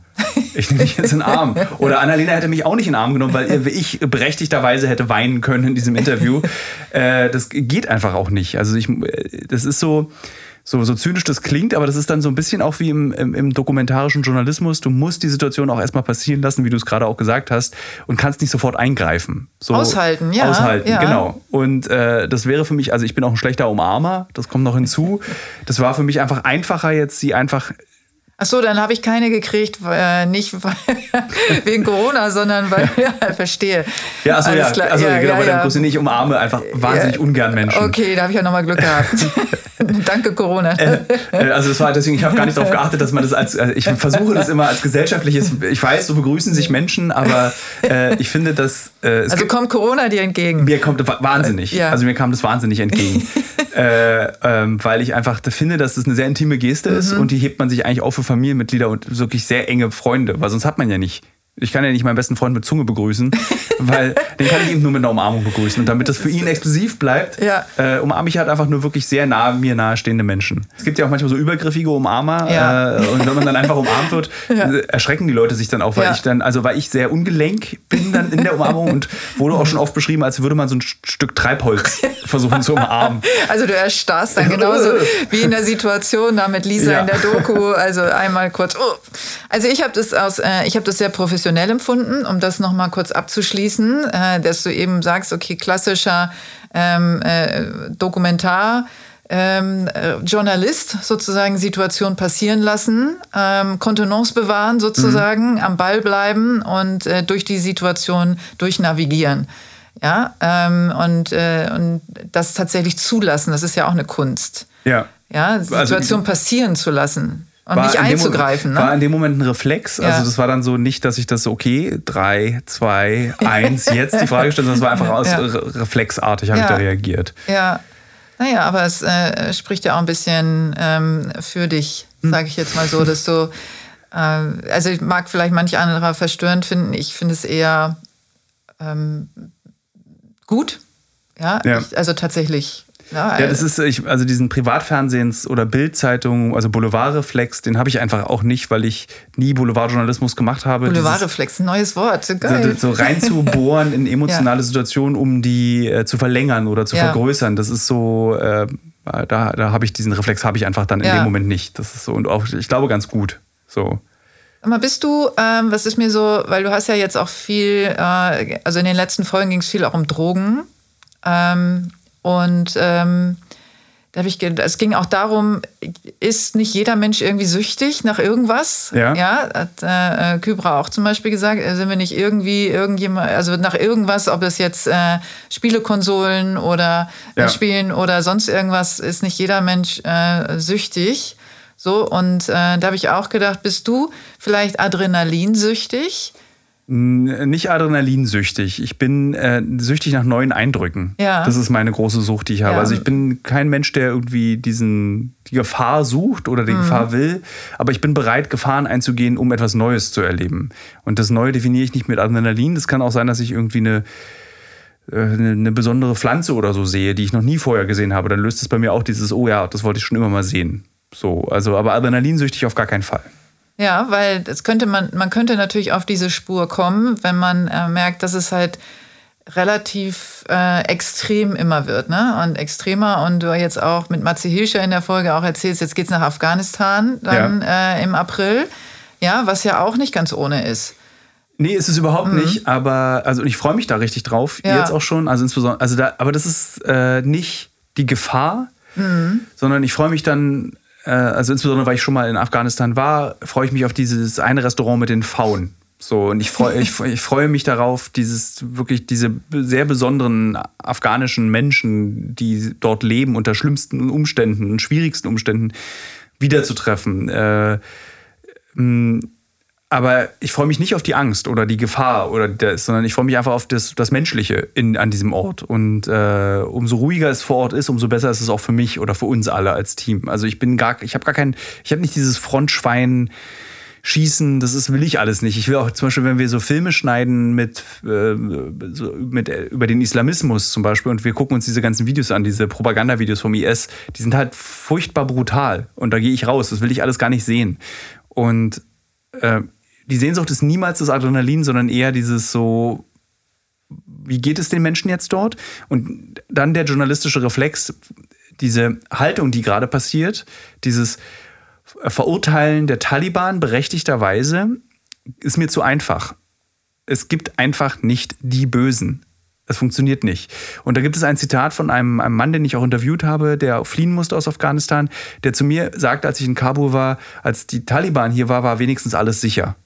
ich nehme dich jetzt in den Arm. Oder Annalena hätte mich auch nicht in den Arm genommen, weil ich berechtigterweise hätte weinen können in diesem Interview. Äh, das geht einfach auch nicht. Also ich, das ist so, so, so zynisch das klingt, aber das ist dann so ein bisschen auch wie im, im, im dokumentarischen Journalismus. Du musst die Situation auch erstmal passieren lassen, wie du es gerade auch gesagt hast, und kannst nicht sofort eingreifen. So aushalten, ja. Aushalten, ja. genau. Und äh, das wäre für mich, also ich bin auch ein schlechter Umarmer, das kommt noch hinzu. Das war für mich einfach einfacher, jetzt sie einfach Ach so, dann habe ich keine gekriegt, äh, nicht wegen Corona, sondern weil, ja, verstehe. Ja, achso, ja, also ja, genau, ja, bei deinem Cousin, ich umarme einfach wahnsinnig ja. ungern Menschen. Okay, da habe ich ja nochmal Glück gehabt. Danke, Corona. Äh, äh, also das war deswegen, ich habe gar nicht darauf geachtet, dass man das als, äh, ich versuche das immer als gesellschaftliches, ich weiß, so begrüßen sich Menschen, aber äh, ich finde, dass... Äh, also kommt Corona dir entgegen? Mir kommt wahnsinnig, ja. also mir kam das wahnsinnig entgegen. Äh, ähm, weil ich einfach finde, dass das eine sehr intime Geste ist mhm. und die hebt man sich eigentlich auch für Familienmitglieder und wirklich sehr enge Freunde, weil sonst hat man ja nicht. Ich kann ja nicht meinen besten Freund mit Zunge begrüßen, weil den kann ich eben nur mit einer Umarmung begrüßen. Und damit das für ihn exklusiv bleibt, ja. äh, umarme ich halt einfach nur wirklich sehr nah mir nahestehende Menschen. Es gibt ja auch manchmal so übergriffige Umarmer. Ja. Äh, und wenn man dann einfach umarmt wird, ja. erschrecken die Leute sich dann auch, weil ich dann, also weil ich sehr ungelenk bin dann in der Umarmung und wurde auch schon oft beschrieben, als würde man so ein Stück Treibholz versuchen zu umarmen. Also du erstarrst dann genauso wie in der Situation da mit Lisa in der Doku. Also einmal kurz. Oh. Also ich habe das aus, äh, ich habe das sehr professionell professionell empfunden, um das nochmal kurz abzuschließen, äh, dass du eben sagst, okay, klassischer ähm, äh, Dokumentar. Ähm, äh, Journalist sozusagen Situation passieren lassen, ähm, Kontenance bewahren sozusagen, mhm. am Ball bleiben und äh, durch die Situation durchnavigieren. Ja, ähm, und, äh, und das tatsächlich zulassen, das ist ja auch eine Kunst. Ja. Ja, also Situation also, passieren zu lassen. Und war nicht einzugreifen. Moment, ne? War in dem Moment ein Reflex. Ja. Also das war dann so nicht, dass ich das so, okay, drei, zwei, eins, jetzt die Frage stelle, sondern es war einfach aus ja. reflexartig, habe ja. ich da reagiert. Ja. Naja, aber es äh, spricht ja auch ein bisschen ähm, für dich, hm. sage ich jetzt mal so, dass du, äh, also ich mag vielleicht manche andere verstörend finden, ich finde es eher ähm, gut. Ja, ja. Ich, also tatsächlich Ja, ja, das ist, ich, also diesen Privatfernsehens- oder Bildzeitung, also Boulevardreflex, den habe ich einfach auch nicht, weil ich nie Boulevardjournalismus gemacht habe. Boulevardreflex, ein neues Wort, geil. So, so reinzubohren in emotionale ja. Situationen, um die äh, zu verlängern oder zu vergrößern. Das ist so, äh, da, da habe ich diesen Reflex habe ich einfach dann in dem Moment nicht. Das ist so und auch, ich glaube, ganz gut. So. Aber bist du, ähm, was ist mir so, weil du hast ja jetzt auch viel, äh, also in den letzten Folgen ging es viel auch um Drogen. Ähm, und ähm, da habe ich, es ging auch darum, ist nicht jeder Mensch irgendwie süchtig nach irgendwas? Ja. ja hat äh, Kybra auch zum Beispiel gesagt, äh, sind wir nicht irgendwie irgendjemand, also nach irgendwas, ob es jetzt äh, Spielekonsolen oder äh, ja. Spielen oder sonst irgendwas, ist nicht jeder Mensch äh, süchtig. So, und äh, da habe ich auch gedacht, bist du vielleicht adrenalinsüchtig? Nicht adrenalinsüchtig. Ich bin äh, süchtig nach neuen Eindrücken. Ja. Das ist meine große Sucht, die ich habe. Ja. Also ich bin kein Mensch, der irgendwie diesen, die Gefahr sucht oder die mhm. Gefahr will, aber ich bin bereit, Gefahren einzugehen, um etwas Neues zu erleben. Und das Neue definiere ich nicht mit Adrenalin. Das kann auch sein, dass ich irgendwie eine äh, eine, eine besondere Pflanze oder so sehe, die ich noch nie vorher gesehen habe, dann löst es bei mir auch dieses, oh ja, das wollte ich schon immer mal sehen. So, also, aber adrenalinsüchtig auf gar keinen Fall. Ja, weil das könnte man, man könnte natürlich auf diese Spur kommen, wenn man äh, merkt, dass es halt relativ äh, extrem immer wird, ne? Und extremer. Und du jetzt auch mit Matze Hilscher in der Folge auch erzählst, jetzt geht's nach Afghanistan dann ja. äh, im April. Ja, was ja auch nicht ganz ohne ist. Nee, ist es überhaupt mhm. nicht, aber also ich freue mich da richtig drauf, ja. jetzt auch schon. Also insbesondere, also da, aber das ist äh, nicht die Gefahr, mhm. sondern ich freue mich dann äh, also insbesondere weil ich schon mal in Afghanistan war, freue ich mich auf dieses eine Restaurant mit den Pfauen. So, und ich freue ich, ich freue mich darauf, dieses wirklich diese sehr besonderen afghanischen Menschen, die dort leben unter schlimmsten Umständen, schwierigsten Umständen, wiederzutreffen. Äh, aber ich freue mich nicht auf die Angst oder die Gefahr oder das, sondern ich freue mich einfach auf das, das Menschliche in, an diesem Ort. Und äh, umso ruhiger es vor Ort ist, umso besser ist es auch für mich oder für uns alle als Team. Also ich bin gar, ich habe gar kein, ich habe nicht dieses Frontschwein. Schießen, das ist, will ich alles nicht. Ich will auch zum Beispiel, wenn wir so Filme schneiden mit, äh, so mit äh, über den Islamismus zum Beispiel und wir gucken uns diese ganzen Videos an, diese Propagandavideos vom IS, die sind halt furchtbar brutal und da gehe ich raus. Das will ich alles gar nicht sehen. Und äh, die Sehnsucht ist niemals das Adrenalin, sondern eher dieses so, wie geht es den Menschen jetzt dort? Und dann der journalistische Reflex, diese Haltung, die gerade passiert, dieses Verurteilen der Taliban berechtigterweise, ist mir zu einfach. Es gibt einfach nicht die Bösen. Es funktioniert nicht. Und da gibt es ein Zitat von einem, einem, Mann, den ich auch interviewt habe, der fliehen musste aus Afghanistan, der zu mir sagte, als ich in Kabul war, als die Taliban hier war, war wenigstens alles sicher.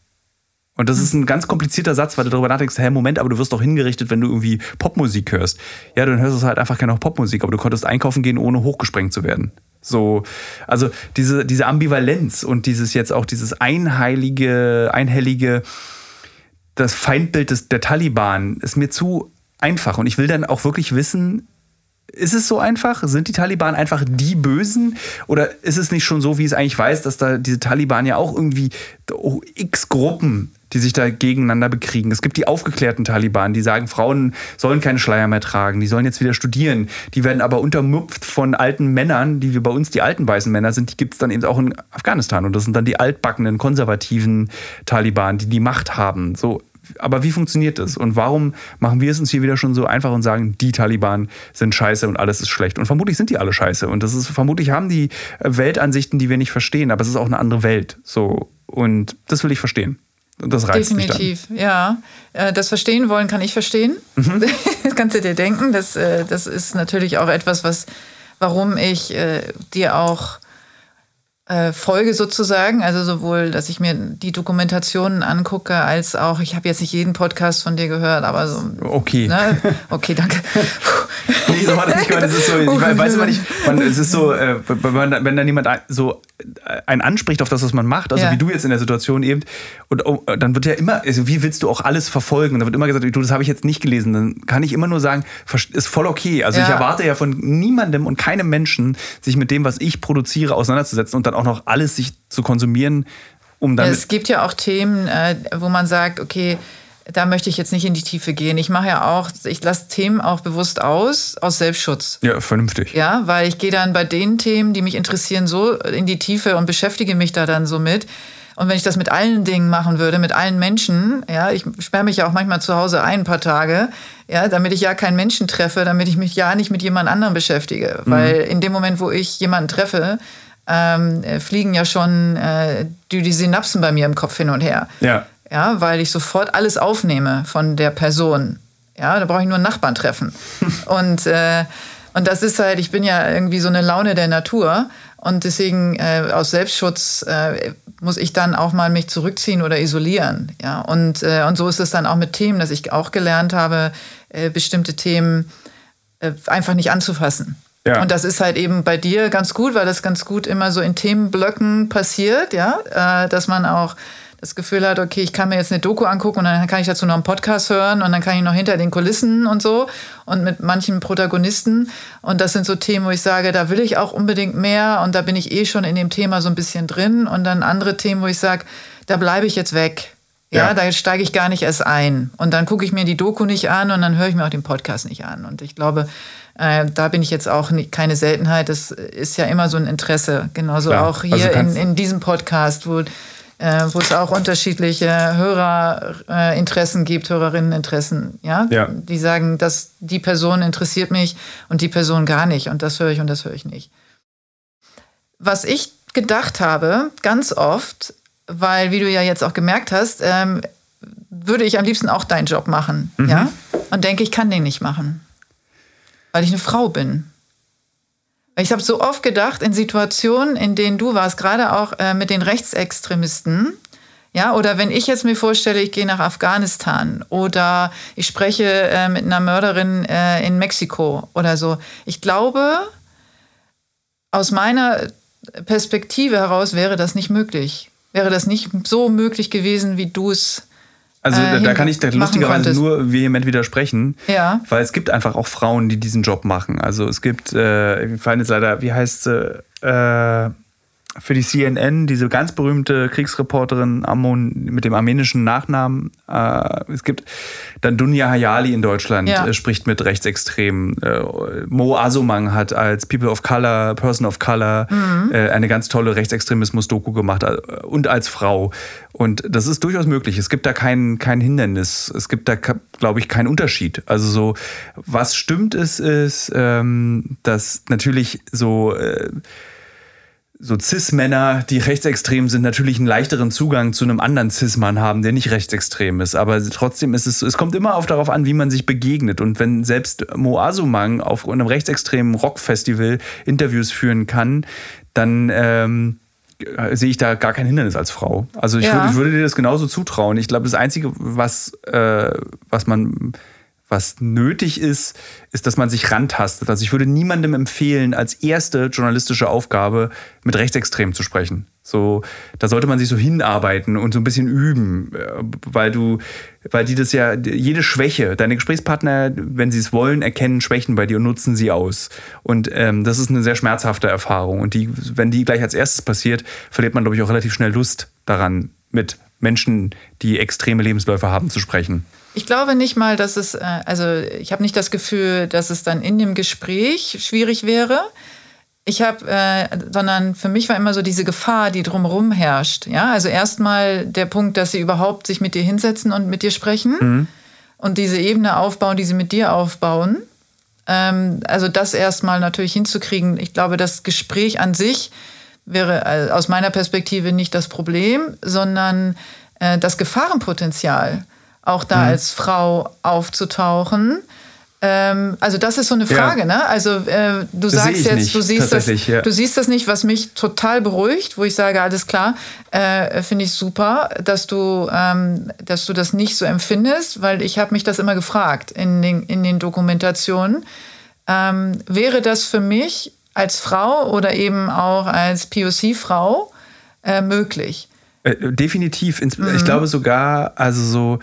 Und das ist ein ganz komplizierter Satz, weil du darüber nachdenkst, hey, Moment, aber du wirst doch hingerichtet, wenn du irgendwie Popmusik hörst. Ja, dann hörst du halt einfach keine Popmusik, aber du konntest einkaufen gehen, ohne hochgesprengt zu werden. So, also diese, diese Ambivalenz und dieses jetzt auch dieses einheilige, einhellige, das Feindbild des, der Taliban ist mir zu einfach. Und ich will dann auch wirklich wissen, ist es so einfach? Sind die Taliban einfach die Bösen? Oder ist es nicht schon so, wie es eigentlich weiß, dass da diese Taliban ja auch irgendwie x Gruppen die sich da gegeneinander bekriegen. Es gibt die aufgeklärten Taliban, die sagen, Frauen sollen keine Schleier mehr tragen, die sollen jetzt wieder studieren. Die werden aber untermupft von alten Männern, die wir bei uns die alten weißen Männer sind, die gibt es dann eben auch in Afghanistan. Und das sind dann die altbackenen, konservativen Taliban, die die Macht haben. So, aber wie funktioniert das? Und warum machen wir es uns hier wieder schon so einfach und sagen, die Taliban sind scheiße und alles ist schlecht? Und vermutlich sind die alle scheiße. Und das ist, vermutlich haben die Weltansichten, die wir nicht verstehen, aber es ist auch eine andere Welt. So. Und das will ich verstehen. Und das reizt Definitiv, mich dann. ja. Äh, das Verstehen wollen kann ich verstehen. Mhm. Das kannst du dir denken. Das, äh, das ist natürlich auch etwas, was, warum ich äh, dir auch Folge sozusagen, also sowohl, dass ich mir die Dokumentationen angucke, als auch, ich habe jetzt nicht jeden Podcast von dir gehört, aber so. Okay. Ne? Okay, danke. nee, so war das nicht gemeint. Das ist so, ich weiß immer nicht, man, es ist so, wenn, wenn dann jemand so einen anspricht auf das, was man macht, also ja. wie du jetzt in der Situation eben, und oh, dann wird ja immer, also wie willst du auch alles verfolgen? Und dann wird immer gesagt, du, das habe ich jetzt nicht gelesen. Dann kann ich immer nur sagen, ist voll okay. Also ja. ich erwarte ja von niemandem und keinem Menschen, sich mit dem, was ich produziere, auseinanderzusetzen und dann auch auch noch alles sich zu konsumieren, um dann. Es gibt ja auch Themen, äh, wo man sagt, okay, da möchte ich jetzt nicht in die Tiefe gehen. Ich mache ja auch, ich lasse Themen auch bewusst aus, aus Selbstschutz. Ja, vernünftig. Ja, weil ich gehe dann bei den Themen, die mich interessieren, so in die Tiefe und beschäftige mich da dann so mit. Und wenn ich das mit allen Dingen machen würde, mit allen Menschen, ja, ich sperre mich ja auch manchmal zu Hause ein, ein paar Tage, ja, damit ich ja keinen Menschen treffe, damit ich mich ja nicht mit jemand anderem beschäftige. Mhm. Weil in dem Moment, wo ich jemanden treffe, ähm, fliegen ja schon äh, die, die Synapsen bei mir im Kopf hin und her. Ja ja, weil ich sofort alles aufnehme von der Person. Ja, da brauche ich nur einen Nachbarn treffen. und, äh, und das ist halt, ich bin ja irgendwie so eine Laune der Natur und deswegen äh, aus Selbstschutz äh, muss ich dann auch mal mich zurückziehen oder isolieren. Ja, und, äh, und so ist es dann auch mit Themen, dass ich auch gelernt habe, äh, bestimmte Themen äh, einfach nicht anzufassen. Ja. Und das ist halt eben bei dir ganz gut, weil das ganz gut immer so in Themenblöcken passiert, ja, dass man auch das Gefühl hat, okay, ich kann mir jetzt eine Doku angucken und dann kann ich dazu noch einen Podcast hören und dann kann ich noch hinter den Kulissen und so und mit manchen Protagonisten. Und das sind so Themen, wo ich sage, da will ich auch unbedingt mehr und da bin ich eh schon in dem Thema so ein bisschen drin. Und dann andere Themen, wo ich sage, da bleibe ich jetzt weg. Ja, ja. da steige ich gar nicht erst ein. Und dann gucke ich mir die Doku nicht an und dann höre ich mir auch den Podcast nicht an. Und ich glaube, äh, da bin ich jetzt auch nicht, keine Seltenheit. Das ist ja immer so ein Interesse. Genauso Klar. auch hier also in, in diesem Podcast, wo äh, wo es auch unterschiedliche Hörerinteressen gibt, Hörerinneninteressen, ja? ja? Die sagen, dass die Person interessiert mich und die Person gar nicht und das höre ich und das höre ich nicht. Was ich gedacht habe, ganz oft, weil, wie du ja jetzt auch gemerkt hast, ähm, würde ich am liebsten auch deinen Job machen, mhm. ja? Und denke, ich kann den nicht machen, weil ich eine Frau bin. Ich habe so oft gedacht, in Situationen, in denen du warst, gerade auch äh, mit den Rechtsextremisten, ja, oder wenn ich jetzt mir vorstelle, ich gehe nach Afghanistan oder ich spreche äh, mit einer Mörderin äh, in Mexiko oder so. Ich glaube, aus meiner Perspektive heraus wäre das nicht möglich. Wäre das nicht so möglich gewesen, wie du es also äh, da kann ich da lustigerweise nur vehement widersprechen, ja. weil es gibt einfach auch Frauen, die diesen Job machen. Also es gibt, äh, wir fallen jetzt leider, wie heißt sie, äh, für die CNN, diese ganz berühmte Kriegsreporterin Amon mit dem armenischen Nachnamen. Äh, es gibt dann Dunja Hayali in Deutschland, ja. äh, spricht mit Rechtsextremen. Äh, Mo Asumang hat als People of Color, Person of Color mhm. Äh, eine ganz tolle Rechtsextremismus-Doku gemacht äh, und als Frau. Und das ist durchaus möglich. Es gibt da kein, kein Hindernis. Es gibt da, glaube ich, keinen Unterschied. Also so, was stimmt ist, ist, ähm, dass natürlich so äh, so Cis-Männer, die rechtsextrem sind, natürlich einen leichteren Zugang zu einem anderen Cis-Mann haben, der nicht rechtsextrem ist. Aber trotzdem ist es, es kommt immer auf darauf an, wie man sich begegnet. Und wenn selbst Mo Asumang auf einem rechtsextremen Rockfestival Interviews führen kann, dann ähm, sehe ich da gar kein Hindernis als Frau. Also ich, ja. würde, ich würde dir das genauso zutrauen. Ich glaube, das Einzige, was, äh, was man was nötig ist, ist, dass man sich rantastet. Also ich würde niemandem empfehlen, als erste journalistische Aufgabe mit Rechtsextremen zu sprechen. So, da sollte man sich so hinarbeiten und so ein bisschen üben, äh, weil du, weil die das ja, jede Schwäche, deine Gesprächspartner, wenn sie es wollen, erkennen Schwächen bei dir und nutzen sie aus. Und ähm, das ist eine sehr schmerzhafte Erfahrung. Und die, wenn die gleich als erstes passiert, verliert man, glaube ich, auch relativ schnell Lust daran, mit Menschen, die extreme Lebensläufe haben, zu sprechen. Ich glaube nicht mal, dass es, äh, also ich habe nicht das Gefühl, dass es dann in dem Gespräch schwierig wäre. Ich habe, äh, sondern für mich war immer so diese Gefahr, die drumherum herrscht. Ja, also erstmal der Punkt, dass sie überhaupt sich mit dir hinsetzen und mit dir sprechen mhm. und diese Ebene aufbauen, die sie mit dir aufbauen. Ähm, also das erstmal natürlich hinzukriegen. Ich glaube, das Gespräch an sich wäre äh, aus meiner Perspektive nicht das Problem, sondern äh, das Gefahrenpotenzial auch da mhm. als Frau aufzutauchen. Ähm, also das ist so eine Frage, ja. ne? Also äh, du das sagst jetzt, nicht, du siehst das, ja. du siehst das nicht, was mich total beruhigt, wo ich sage, alles klar, äh, finde ich super, dass du, ähm, dass du das nicht so empfindest, weil ich habe mich das immer gefragt in den, in den Dokumentationen. Ähm, wäre das für mich als Frau oder eben auch als POC-Frau äh, möglich? Äh, definitiv. Mhm. Ich glaube sogar, also so,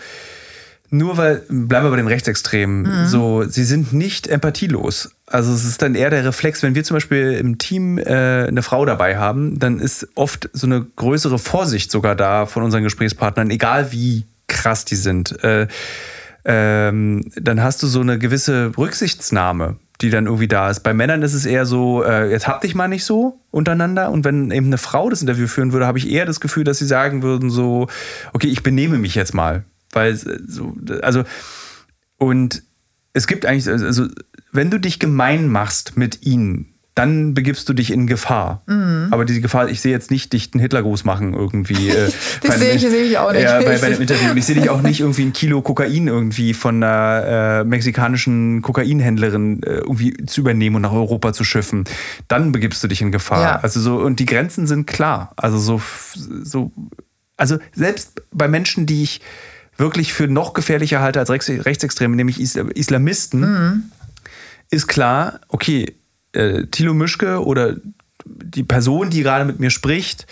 nur weil, bleiben wir bei dem Rechtsextremen, mhm. so, sie sind nicht empathielos. Also es ist dann eher der Reflex, wenn wir zum Beispiel im Team äh, eine Frau dabei haben, dann ist oft so eine größere Vorsicht sogar da von unseren Gesprächspartnern, egal wie krass die sind, äh, ähm, dann hast du so eine gewisse Rücksichtsnahme, die dann irgendwie da ist. Bei Männern ist es eher so, äh, jetzt hab dich mal nicht so untereinander. Und wenn eben eine Frau das Interview führen würde, habe ich eher das Gefühl, dass sie sagen würden so, okay, ich benehme mich jetzt mal. Weil so, also, und es gibt eigentlich, also, wenn du dich gemein machst mit ihnen, dann begibst du dich in Gefahr. Mhm. Aber diese Gefahr, ich sehe jetzt nicht dich einen Hitlergruß machen irgendwie. Äh, das sehe ich, seh ich auch nicht. Ja, bei, bei einem Interview. Und ich sehe dich auch nicht irgendwie ein Kilo Kokain irgendwie von einer äh, mexikanischen Kokainhändlerin äh, irgendwie zu übernehmen und nach Europa zu schiffen. Dann begibst du dich in Gefahr. Ja. Also so, und die Grenzen sind klar. Also so, so, also selbst bei Menschen, die ich wirklich für noch gefährlicher halte als Rechtsextreme, nämlich Islamisten, mhm. ist klar, okay, äh, Thilo Mischke oder die Person, die gerade mit mir spricht,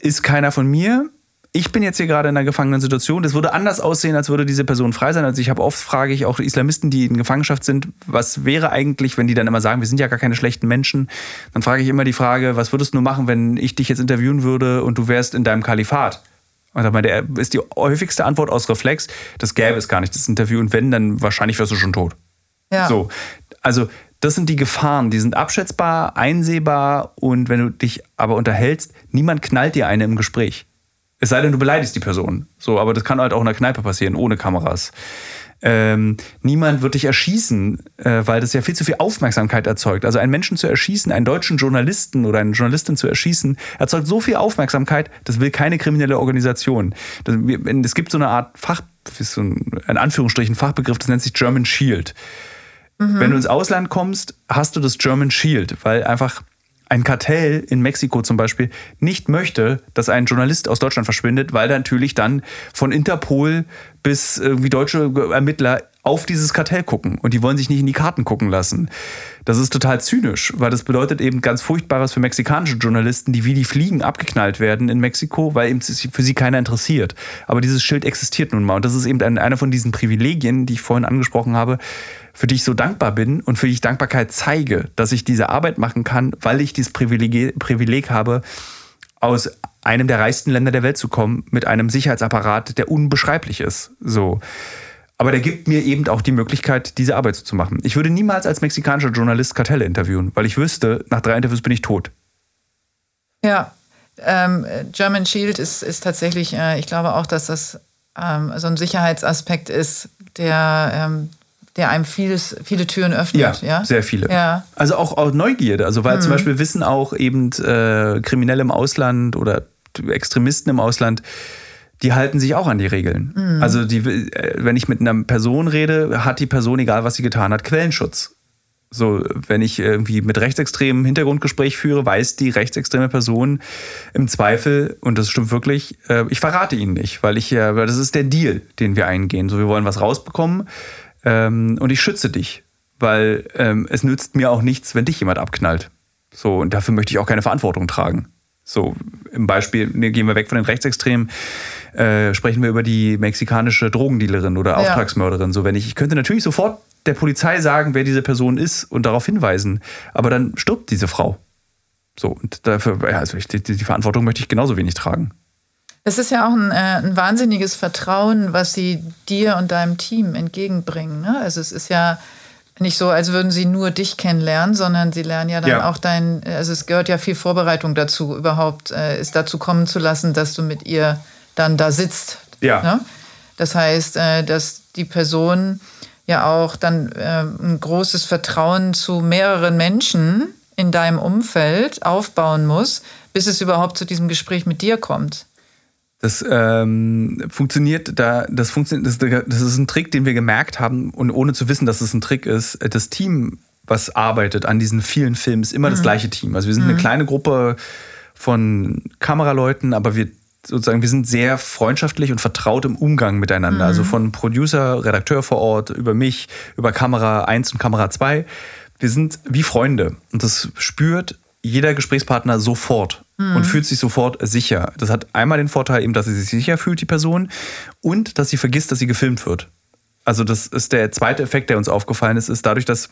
ist keiner von mir. Ich bin jetzt hier gerade in einer gefangenen Situation. Das würde anders aussehen, als würde diese Person frei sein. Also ich habe oft frage ich auch Islamisten, die in Gefangenschaft sind, was wäre eigentlich, wenn die dann immer sagen, wir sind ja gar keine schlechten Menschen. Dann frage ich immer die Frage, was würdest du machen, wenn ich dich jetzt interviewen würde und du wärst in deinem Kalifat? Und da meinte er, ist die häufigste Antwort aus Reflex, das gäbe es gar nicht, das Interview. Und wenn, dann wahrscheinlich wärst du schon tot. Ja. So. Also, das sind die Gefahren, die sind abschätzbar, einsehbar und wenn du dich aber unterhältst, niemand knallt dir eine im Gespräch. Es sei denn, du beleidigst die Person. So, aber das kann halt auch in der Kneipe passieren, ohne Kameras. Ähm, niemand wird dich erschießen, äh, weil das ja viel zu viel Aufmerksamkeit erzeugt. Also einen Menschen zu erschießen, einen deutschen Journalisten oder eine Journalistin zu erschießen, erzeugt so viel Aufmerksamkeit, das will keine kriminelle Organisation. Es gibt so eine Art Fach, so ein, in Anführungsstrichen Fachbegriff, das nennt sich German Shield. Mhm. Wenn du ins Ausland kommst, hast du das German Shield, weil einfach ein Kartell in Mexiko zum Beispiel nicht möchte, dass ein Journalist aus Deutschland verschwindet, weil natürlich dann von Interpol bis irgendwie deutsche Ermittler auf dieses Kartell gucken und die wollen sich nicht in die Karten gucken lassen. Das ist total zynisch, weil das bedeutet eben ganz Furchtbares für mexikanische Journalisten, die wie die Fliegen abgeknallt werden in Mexiko, weil eben für sie keiner interessiert. Aber dieses Schild existiert nun mal und das ist eben einer von diesen Privilegien, die ich vorhin angesprochen habe, für die ich so dankbar bin und für die ich Dankbarkeit zeige, dass ich diese Arbeit machen kann, weil ich dieses Privileg, Privileg habe, aus einem der reichsten Länder der Welt zu kommen, mit einem Sicherheitsapparat, der unbeschreiblich ist. So. Aber der gibt mir eben auch die Möglichkeit, diese Arbeit zu machen. Ich würde niemals als mexikanischer Journalist Kartelle interviewen, weil ich wüsste, nach drei Interviews bin ich tot. Ja, ähm, German Shield ist, ist tatsächlich, äh, ich glaube auch, dass das ähm, so ein Sicherheitsaspekt ist, der ähm, der einem vieles, viele Türen öffnet. Ja, ja? sehr viele. Ja. Also auch, auch Neugierde. Also weil mhm. zum Beispiel wissen auch eben äh, Kriminelle im Ausland oder Extremisten im Ausland, die halten sich auch an die Regeln. Mhm. Also die, äh, wenn ich mit einer Person rede, hat die Person, egal was sie getan hat, Quellenschutz. So, wenn ich irgendwie mit rechtsextremen Hintergrundgespräch führe, weiß die rechtsextreme Person im Zweifel, und das stimmt wirklich, äh, ich verrate ihn nicht, weil ich ja, weil das ist der Deal, den wir eingehen. So, wir wollen was rausbekommen ähm, und ich schütze dich, weil ähm, es nützt mir auch nichts, wenn dich jemand abknallt. So, und dafür möchte ich auch keine Verantwortung tragen. So, im Beispiel, ne, gehen wir weg von den Rechtsextremen, äh, sprechen wir über die mexikanische Drogendealerin oder Auftragsmörderin. Ja. So, wenn ich, ich könnte natürlich sofort der Polizei sagen, wer diese Person ist und darauf hinweisen, aber dann stirbt diese Frau. So, und dafür, ja, also ich, die, die Verantwortung möchte ich genauso wenig tragen. Es ist ja auch ein, äh, ein, wahnsinniges Vertrauen, was sie dir und deinem Team entgegenbringen. Ne? Also es ist ja nicht so, als würden sie nur dich kennenlernen, sondern sie lernen ja dann ja. auch dein, also es gehört ja viel Vorbereitung dazu, überhaupt äh, es dazu kommen zu lassen, dass du mit ihr dann da sitzt. Ja. Ne? Das heißt, äh, dass die Person ja auch dann äh, ein großes Vertrauen zu mehreren Menschen in deinem Umfeld aufbauen muss, bis es überhaupt zu diesem Gespräch mit dir kommt. Das ähm, funktioniert da, das funktioniert, das, das, ist ein Trick, den wir gemerkt haben und ohne zu wissen, dass es ein Trick ist, das Team, was arbeitet an diesen vielen Filmen, ist immer mhm. das gleiche Team. Also wir sind mhm. eine kleine Gruppe von Kameraleuten, aber wir sozusagen, wir sind sehr freundschaftlich und vertraut im Umgang miteinander. Also mhm. Also von Producer, Redakteur vor Ort, über mich, über Kamera 1 und Kamera 2. Wir sind wie Freunde und das spürt jeder Gesprächspartner sofort mhm. und fühlt sich sofort sicher. Das hat einmal den Vorteil eben, dass sie sich sicher fühlt, die Person, und dass sie vergisst, dass sie gefilmt wird. Also das ist der zweite Effekt, der uns aufgefallen ist, ist dadurch, dass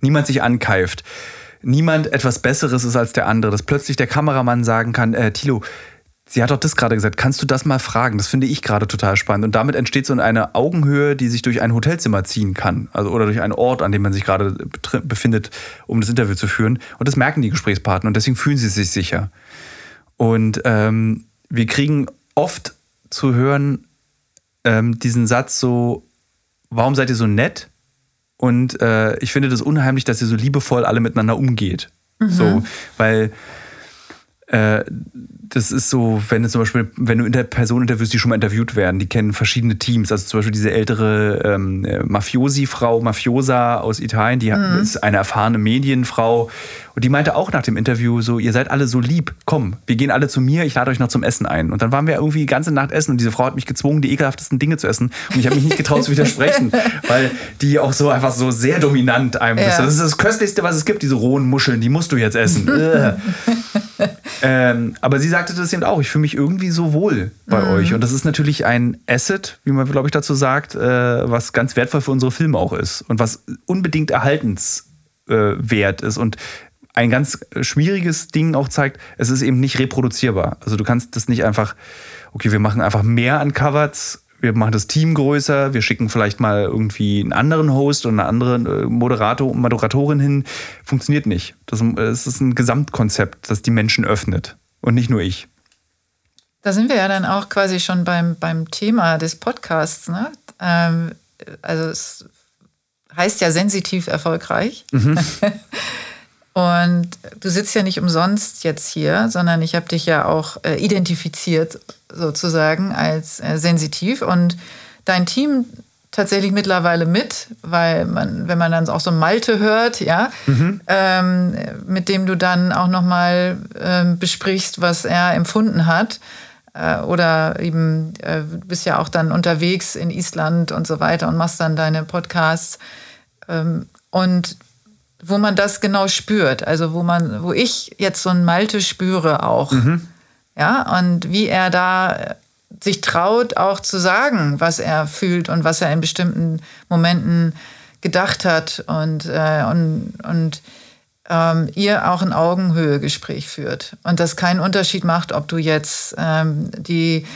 niemand sich ankeift, niemand etwas Besseres ist als der andere, dass plötzlich der Kameramann sagen kann, äh, Tilo, sie hat doch das gerade gesagt, kannst du das mal fragen? Das finde ich gerade total spannend. Und damit entsteht so eine Augenhöhe, die sich durch ein Hotelzimmer ziehen kann. Also, oder durch einen Ort, an dem man sich gerade befindet, um das Interview zu führen. Und das merken die Gesprächspartner und deswegen fühlen sie sich sicher. Und ähm, wir kriegen oft zu hören ähm, diesen Satz so, warum seid ihr so nett? Und äh, ich finde das unheimlich, dass ihr so liebevoll alle miteinander umgeht. Mhm. So, weil äh, das ist so, wenn du zum Beispiel, wenn du in der Person interviewst, die schon mal interviewt werden, die kennen verschiedene Teams. Also zum Beispiel diese ältere ähm, Mafiosi-Frau, Mafiosa aus Italien, die mhm. ist eine erfahrene Medienfrau. Und die meinte auch nach dem Interview so, ihr seid alle so lieb, komm, wir gehen alle zu mir, ich lade euch noch zum Essen ein. Und dann waren wir irgendwie die ganze Nacht essen und diese Frau hat mich gezwungen, die ekelhaftesten Dinge zu essen. Und ich habe mich nicht getraut zu widersprechen, weil die auch so einfach so sehr dominant einem ja. Das ist das Köstlichste, was es gibt, diese rohen Muscheln, die musst du jetzt essen. ähm, aber sie sagte das eben auch, ich fühle mich irgendwie so wohl bei mhm. euch. Und das ist natürlich ein Asset, wie man, glaube ich, dazu sagt, äh, was ganz wertvoll für unsere Filme auch ist und was unbedingt erhaltenswert äh, ist. Und ein ganz schwieriges Ding auch zeigt, es ist eben nicht reproduzierbar. Also du kannst das nicht einfach, okay, wir machen einfach mehr an Covers wir machen das Team größer, wir schicken vielleicht mal irgendwie einen anderen Host oder eine andere äh, Moderator, Moderatorin hin. Funktioniert nicht. Das, das ist ein Gesamtkonzept, das die Menschen öffnet und nicht nur ich. Da sind wir ja dann auch quasi schon beim, beim Thema des Podcasts. Ne? Ähm, also es heißt ja sensitiv erfolgreich. Mhm. Und du sitzt ja nicht umsonst jetzt hier, sondern ich habe dich ja auch äh, identifiziert sozusagen als äh, sensitiv und dein Team tatsächlich mittlerweile mit, weil man, wenn man dann auch so Malte hört, ja, mhm. ähm, mit dem du dann auch nochmal ähm, besprichst, was er empfunden hat. Äh, oder eben, äh, bist ja auch dann unterwegs in Island und so weiter und machst dann deine Podcasts. Ähm, und wo man das genau spürt. Also wo man, wo ich jetzt so ein Malte spüre auch. Mhm. Ja, und wie er da sich traut, auch zu sagen, was er fühlt und was er in bestimmten Momenten gedacht hat und, äh, und, und ähm, ihr auch ein Augenhöhe-Gespräch führt. Und das keinen Unterschied macht, ob du jetzt ähm, die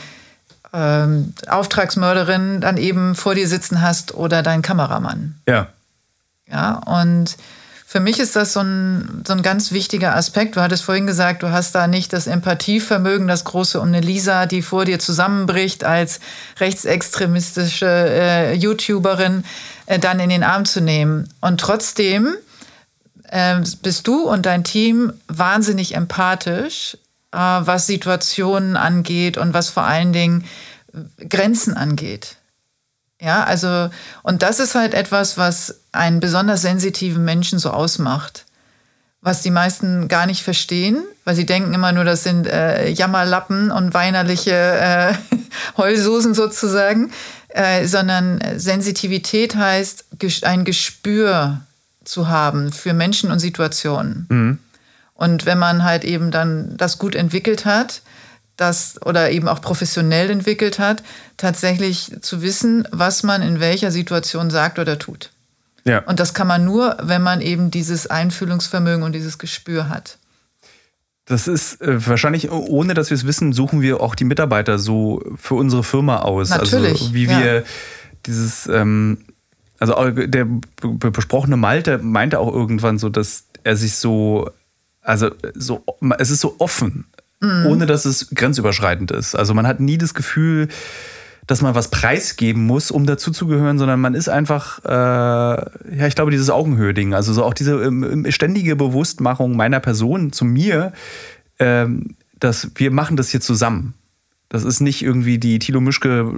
ähm, Auftragsmörderin dann eben vor dir sitzen hast oder deinen Kameramann. Ja. Ja, und für mich ist das so ein, so ein ganz wichtiger Aspekt. Du hattest vorhin gesagt, du hast da nicht das Empathievermögen, das große, um eine Lisa, die vor dir zusammenbricht, als rechtsextremistische äh, YouTuberin äh, dann in den Arm zu nehmen. Und trotzdem äh, bist du und dein Team wahnsinnig empathisch, äh, was Situationen angeht und was vor allen Dingen Grenzen angeht. Ja, also, und das ist halt etwas, was einen besonders sensitiven Menschen so ausmacht. Was die meisten gar nicht verstehen, weil sie denken immer nur, das sind äh, Jammerlappen und weinerliche äh, Heulsoßen sozusagen, äh, sondern Sensitivität heißt, ein Gespür zu haben für Menschen und Situationen. Mhm. Und wenn man halt eben dann das gut entwickelt hat, das oder eben auch professionell entwickelt hat, tatsächlich zu wissen, was man in welcher Situation sagt oder tut. Ja. Und das kann man nur, wenn man eben dieses Einfühlungsvermögen und dieses Gespür hat. Das ist äh, wahrscheinlich, ohne dass wir es wissen, suchen wir auch die Mitarbeiter so für unsere Firma aus. Also Natürlich. Also wie wir ja. dieses, ähm, also der besprochene Malte meinte auch irgendwann so, dass er sich so, also so, es ist so offen mhm. ohne dass es grenzüberschreitend ist. Also man hat nie das Gefühl, dass man was preisgeben muss, um dazuzugehören, sondern man ist einfach, äh, ja, ich glaube, dieses Augenhöhe-Ding, also so auch diese ähm, ständige Bewusstmachung meiner Person zu mir, ähm, dass wir machen das hier zusammen. Das ist nicht irgendwie die Tilo Mischke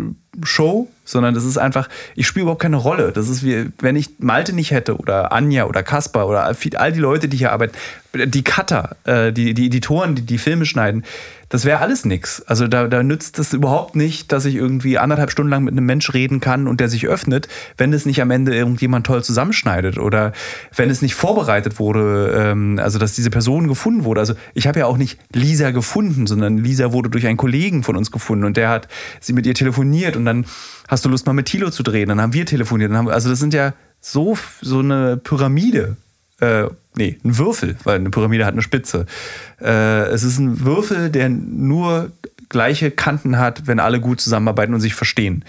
Show, sondern das ist einfach, ich spiele überhaupt keine Rolle. Das ist wie, wenn ich Malte nicht hätte oder Anja oder Kaspar oder all die Leute, die hier arbeiten, die Cutter, äh, die, die Editoren, die die Filme schneiden, das wäre alles nichts. Also da, da nützt es überhaupt nicht, dass ich irgendwie anderthalb Stunden lang mit einem Mensch reden kann und der sich öffnet, wenn es nicht am Ende irgendjemand toll zusammenschneidet oder wenn es nicht vorbereitet wurde, ähm, also dass diese Person gefunden wurde. Also ich habe ja auch nicht Lisa gefunden, sondern Lisa wurde durch einen Kollegen von uns gefunden und der hat sie mit ihr telefoniert und dann hast du Lust mal mit Thilo zu drehen, dann haben wir telefoniert. Haben, also das sind ja so, so eine Pyramide. Äh, nee, ein Würfel, weil eine Pyramide hat eine Spitze. Äh, es ist ein Würfel, der nur gleiche Kanten hat, wenn alle gut zusammenarbeiten und sich verstehen.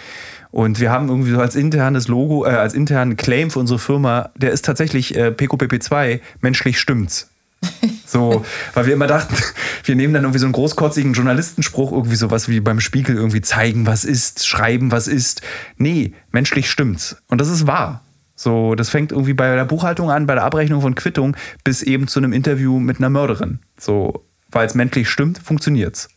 Und wir haben irgendwie so als internes Logo, äh, als internen Claim für unsere Firma, der ist tatsächlich äh, PQPP2, menschlich stimmt's. So, weil wir immer dachten, wir nehmen dann irgendwie so einen großkotzigen Journalistenspruch, irgendwie sowas wie beim Spiegel irgendwie zeigen, was ist, schreiben, was ist. Nee, menschlich stimmt's. Und das ist wahr. So, das fängt irgendwie bei der Buchhaltung an, bei der Abrechnung von Quittung, bis eben zu einem Interview mit einer Mörderin. So, weil es menschlich stimmt, funktioniert's.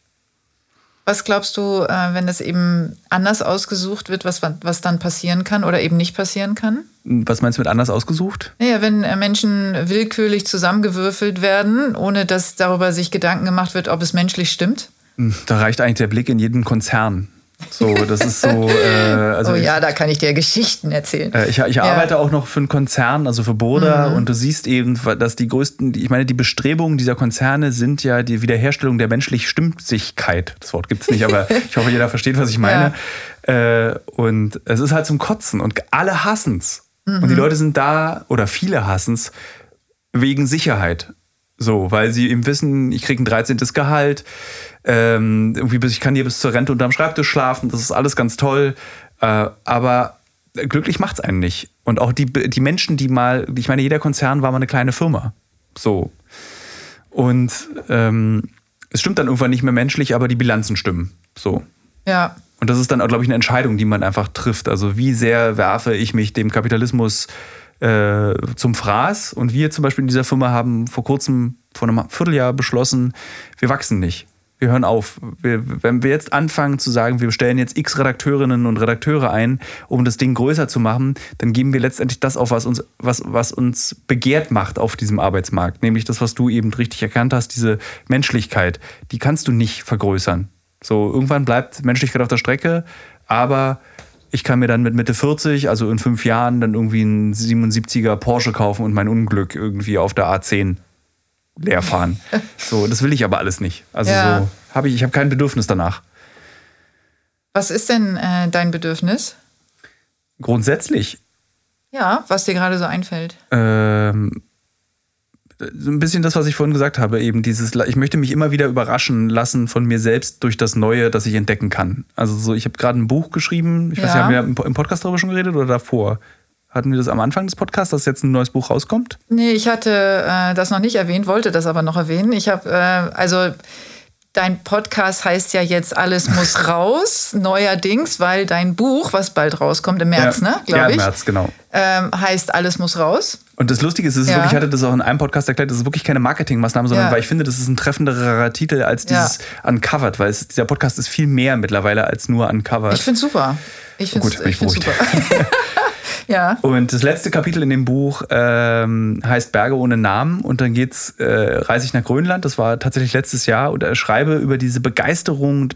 Was glaubst du, äh, wenn es eben anders ausgesucht wird, was, was dann passieren kann oder eben nicht passieren kann? Was meinst du mit anders ausgesucht? Naja, wenn äh, Menschen willkürlich zusammengewürfelt werden, ohne dass darüber sich Gedanken gemacht wird, ob es menschlich stimmt? Hm, da reicht eigentlich der Blick in jeden Konzern. So, das ist so. Äh, also oh ja, ich, da kann ich dir Geschichten erzählen. Äh, ich, ich ja. arbeite auch noch für einen Konzern, also für Boda, mhm. und du siehst eben, dass die größten, ich meine, die Bestrebungen dieser Konzerne sind ja die Wiederherstellung der menschlich Stimmsigkeit. Das Wort gibt es nicht, aber ich hoffe, jeder versteht, was ich meine. Ja. Äh, und es ist halt zum Kotzen und alle hassen es. Mhm. Und die Leute sind da, oder viele hassen es, wegen Sicherheit. So, weil sie eben wissen, ich kriege ein 13. Gehalt, ähm, irgendwie bis, ich kann hier bis zur Rente unterm Schreibtisch schlafen, das ist alles ganz toll. Äh, aber glücklich macht es einen nicht. Und auch die, die Menschen, die mal, ich meine, jeder Konzern war mal eine kleine Firma. So. Und ähm, es stimmt dann irgendwann nicht mehr menschlich, aber die Bilanzen stimmen. So. Ja. Und das ist dann, glaube ich, eine Entscheidung, die man einfach trifft. Also wie sehr werfe ich mich dem Kapitalismus äh, zum Fraß? Und wir zum Beispiel in dieser Firma haben vor kurzem, vor einem Vierteljahr beschlossen, wir wachsen nicht wir hören auf. Wir, wenn wir jetzt anfangen zu sagen, wir stellen jetzt x Redakteurinnen und Redakteure ein, um das Ding größer zu machen, dann geben wir letztendlich das auf, was uns, was, was uns begehrt macht auf diesem Arbeitsmarkt. Nämlich das, was du eben richtig erkannt hast, diese Menschlichkeit. Die kannst du nicht vergrößern. So, irgendwann bleibt Menschlichkeit auf der Strecke, aber ich kann mir dann mit Mitte 40, also in fünf Jahren, dann irgendwie einen 77er Porsche kaufen und mein Unglück irgendwie auf der A10 leer fahren. So, das will ich aber alles nicht. Also ja. so habe ich, ich habe kein Bedürfnis danach. Was ist denn äh, dein Bedürfnis? Grundsätzlich. Ja, was dir gerade so einfällt. Ähm, so ein bisschen das, was ich vorhin gesagt habe, eben dieses, ich möchte mich immer wieder überraschen lassen von mir selbst durch das Neue, das ich entdecken kann. Also so, ich habe gerade ein Buch geschrieben, ich ja. weiß nicht, haben wir im Podcast darüber schon geredet oder davor? Hatten wir das am Anfang des Podcasts, dass jetzt ein neues Buch rauskommt? Nee, ich hatte äh, das noch nicht erwähnt, wollte das aber noch erwähnen. Ich habe, äh, also dein Podcast heißt ja jetzt Alles muss raus, neuerdings, weil dein Buch, was bald rauskommt, im März, ja. ne, glaube ich. Ja, im März, genau. Ähm, heißt Alles muss raus. Und das Lustige ist, es ist ja. wirklich, ich hatte das auch in einem Podcast erklärt, das ist wirklich keine Marketingmaßnahme, sondern ja. weil ich finde, das ist ein treffenderer Titel als dieses Uncovered, weil es, dieser Podcast ist viel mehr mittlerweile als nur Uncovered. Ich finde super. Ich finde oh, es super. Ja. Und das letzte Kapitel in dem Buch ähm, heißt Berge ohne Namen und dann geht's, äh, reise ich nach Grönland, das war tatsächlich letztes Jahr und schreibe über diese Begeisterung,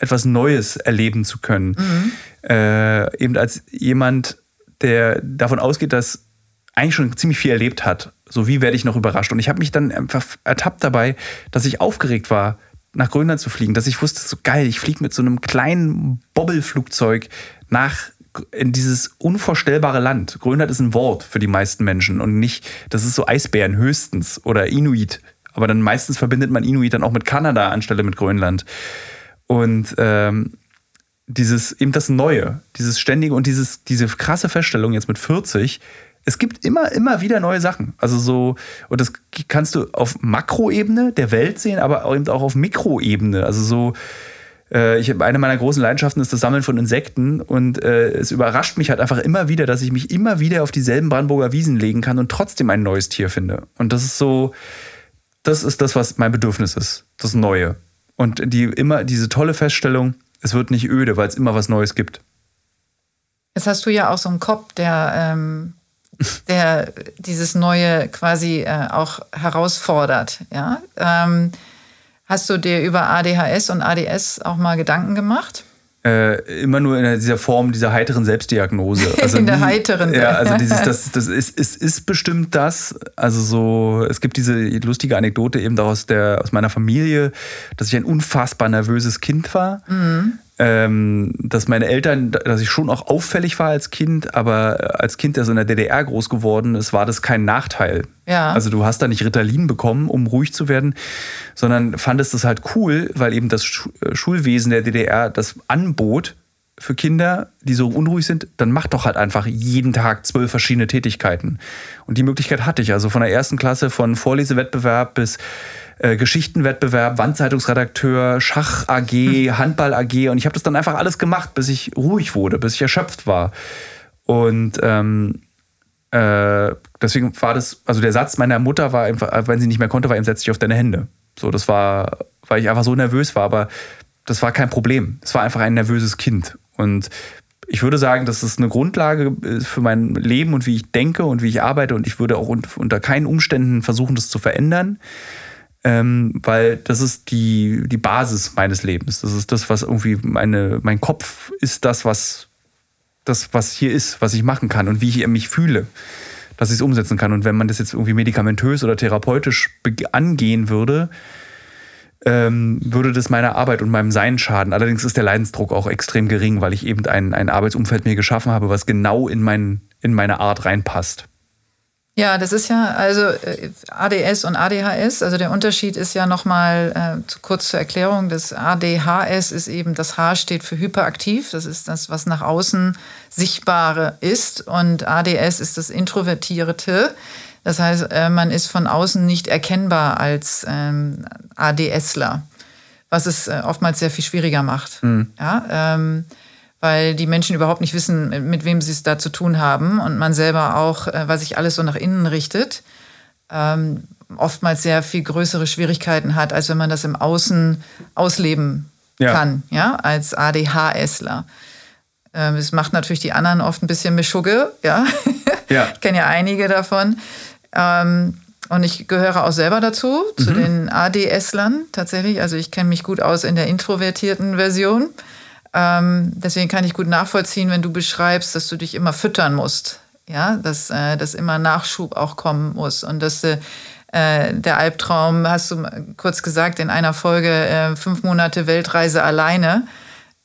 etwas Neues erleben zu können. Mhm. Äh, eben als jemand, der davon ausgeht, dass eigentlich schon ziemlich viel erlebt hat. So wie werde ich noch überrascht? Und ich habe mich dann einfach ertappt dabei, dass ich aufgeregt war, nach Grönland zu fliegen, dass ich wusste, so geil, ich fliege mit so einem kleinen Bobbelflugzeug nach in dieses unvorstellbare Land. Grönland ist ein Wort für die meisten Menschen und nicht, das ist so Eisbären höchstens oder Inuit. Aber dann meistens verbindet man Inuit dann auch mit Kanada anstelle mit Grönland. Und ähm, dieses, eben das Neue, dieses ständige und dieses, diese krasse Feststellung jetzt mit 40, es gibt immer, immer wieder neue Sachen. Also so, und das kannst du auf Makroebene der Welt sehen, aber eben auch auf Mikroebene. Also so, äh, ich, eine meiner großen Leidenschaften ist das Sammeln von Insekten und äh, es überrascht mich halt einfach immer wieder, dass ich mich immer wieder auf dieselben Brandenburger Wiesen legen kann und trotzdem ein neues Tier finde. Und das ist so, das ist das, was mein Bedürfnis ist, das Neue. Und die immer diese tolle Feststellung, es wird nicht öde, weil es immer was Neues gibt. Jetzt hast du ja auch so einen Kopf, der, ähm, der dieses Neue quasi äh, auch herausfordert. Ja. Ähm, Hast du dir über ADHS und ADS auch mal Gedanken gemacht? Äh, immer nur in dieser Form dieser heiteren Selbstdiagnose. Also in der nie, heiteren. Ja, also dieses, das, das ist, ist, ist bestimmt das. Also so, es gibt diese lustige Anekdote eben aus, der, aus meiner Familie, dass ich ein unfassbar nervöses Kind war. Mhm. Ähm, dass meine Eltern, dass ich schon auch auffällig war als Kind, aber als Kind, der so in der DDR groß geworden ist, war das kein Nachteil. Ja. Also du hast da nicht Ritalin bekommen, um ruhig zu werden, sondern fandest das halt cool, weil eben das äh, Schulwesen der DDR das anbot für Kinder, die so unruhig sind, dann mach doch halt einfach jeden Tag zwölf verschiedene Tätigkeiten. Und die Möglichkeit hatte ich. Also von der ersten Klasse, von Vorlesewettbewerb bis äh, Geschichtenwettbewerb, Wandzeitungsredakteur, Schach AG, hm. Handball AG und ich habe das dann einfach alles gemacht, bis ich ruhig wurde, bis ich erschöpft war. Und ähm, äh, deswegen war das, also der Satz meiner Mutter war einfach, wenn sie nicht mehr konnte, war eben setz dich auf deine Hände. So, das war, weil ich einfach so nervös war, aber das war kein Problem. Es war einfach ein nervöses Kind. Und ich würde sagen, das ist eine Grundlage für mein Leben und wie ich denke und wie ich arbeite. Und ich würde auch unter keinen Umständen versuchen, das zu verändern ähm, weil das ist die, die Basis meines Lebens. Das ist das, was irgendwie meine, mein Kopf ist das, was das, was hier ist, was ich machen kann und wie ich mich fühle, dass ich es umsetzen kann. Und wenn man das jetzt irgendwie medikamentös oder therapeutisch angehen würde, ähm, würde das meiner Arbeit und meinem Sein schaden. Allerdings ist der Leidensdruck auch extrem gering, weil ich eben ein, ein Arbeitsumfeld mir geschaffen habe, was genau in, mein, in meine Art reinpasst. Ja, das ist ja also äh, ADS und ADHS. Also der Unterschied ist ja nochmal äh, kurz zur Erklärung. Das ADHS ist eben, das H steht für hyperaktiv. Das ist das, was nach außen Sichtbare ist. Und ADS ist das Introvertierte. Das heißt, äh, man ist von außen nicht erkennbar als ähm, ADSler, was es äh, oftmals sehr viel schwieriger macht. Mhm. Ja, ähm, weil die Menschen überhaupt nicht wissen, mit wem sie es da zu tun haben und man selber auch, äh, weil sich alles so nach innen richtet, ähm, oftmals sehr viel größere Schwierigkeiten hat, als wenn man das im Außen ausleben ja. kann, ja, als ADHSler. Ähm, es macht natürlich die anderen oft ein bisschen Mischugge, ja. ja. ich kenne ja einige davon. Ähm, und ich gehöre auch selber dazu, zu mhm. den ADSlern tatsächlich. Also ich kenne mich gut aus in der introvertierten Version. Ähm, deswegen kann ich gut nachvollziehen, wenn du beschreibst, dass du dich immer füttern musst. Ja, dass, äh, dass immer Nachschub auch kommen muss und dass äh, der Albtraum, hast du kurz gesagt in einer Folge, äh, fünf Monate Weltreise alleine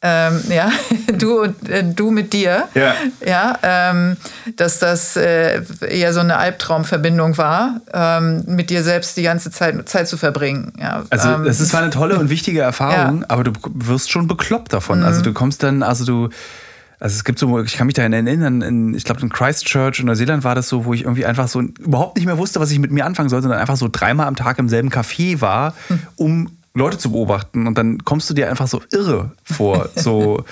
ähm, ja, du und äh, du mit dir, ja, ja ähm, dass das äh, eher so eine Albtraumverbindung war, ähm, mit dir selbst die ganze Zeit Zeit zu verbringen. Ja, also ähm, es ist zwar eine tolle und wichtige Erfahrung, ja. aber du wirst schon bekloppt davon. Also mhm. Also du kommst dann, also du also es gibt so, ich kann mich daran erinnern, in, ich glaube in Christchurch in Neuseeland war das so, wo ich irgendwie einfach so überhaupt nicht mehr wusste, was ich mit mir anfangen sollte, sondern einfach so dreimal am Tag im selben Café war, hm. um Leute zu beobachten und dann kommst du dir einfach so irre vor. So,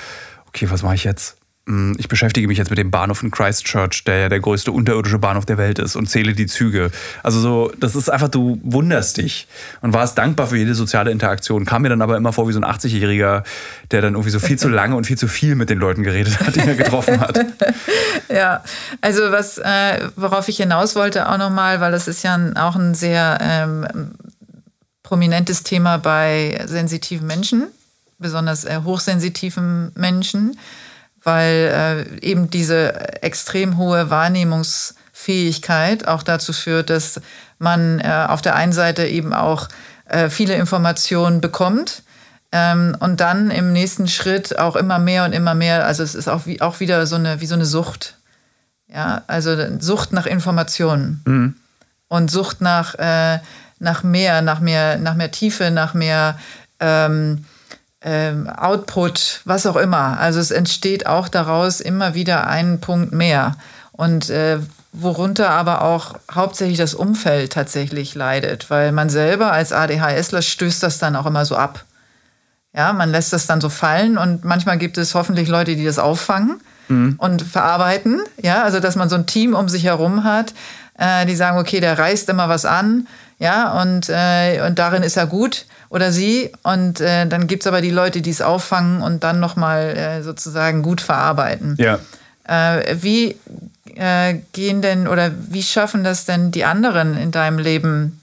okay, was mache ich jetzt? Hm, ich beschäftige mich jetzt mit dem Bahnhof in Christchurch, der ja der größte unterirdische Bahnhof der Welt ist und zähle die Züge. Also so, das ist einfach, du wunderst dich und warst dankbar für jede soziale Interaktion. Kam mir dann aber immer vor wie so ein 80-Jähriger, der dann irgendwie so viel zu lange und viel zu viel mit den Leuten geredet hat, die er getroffen hat. ja, also was, äh, worauf ich hinaus wollte auch nochmal, weil das ist ja auch ein sehr ähm, prominentes Thema bei sensitiven Menschen, besonders äh, hochsensitiven Menschen, weil äh, eben diese extrem hohe Wahrnehmungsfähigkeit auch dazu führt, dass man äh, auf der einen Seite eben auch äh, viele Informationen bekommt ähm, und dann im nächsten Schritt auch immer mehr und immer mehr, also es ist auch, wie, auch wieder so eine, wie so eine Sucht. Ja, also Sucht nach Informationen mhm. und Sucht nach äh, nach mehr, nach mehr, nach mehr Tiefe, nach mehr ähm, ähm, Output, was auch immer. Also es entsteht auch daraus immer wieder ein Punkt mehr. Und äh, worunter aber auch hauptsächlich das Umfeld tatsächlich leidet, weil man selber als ADHSler stößt das dann auch immer so ab. Ja, man lässt das dann so fallen und manchmal gibt es hoffentlich Leute, die das auffangen mhm. und verarbeiten. Ja, also dass man so ein Team um sich herum hat, äh, die sagen, okay, der reißt immer was an ja, und, äh, und darin ist er gut oder sie. Und äh, dann gibt es aber die Leute, die es auffangen und dann nochmal äh, sozusagen gut verarbeiten. Ja. Äh, wie äh, gehen denn oder wie schaffen das denn die anderen in deinem Leben,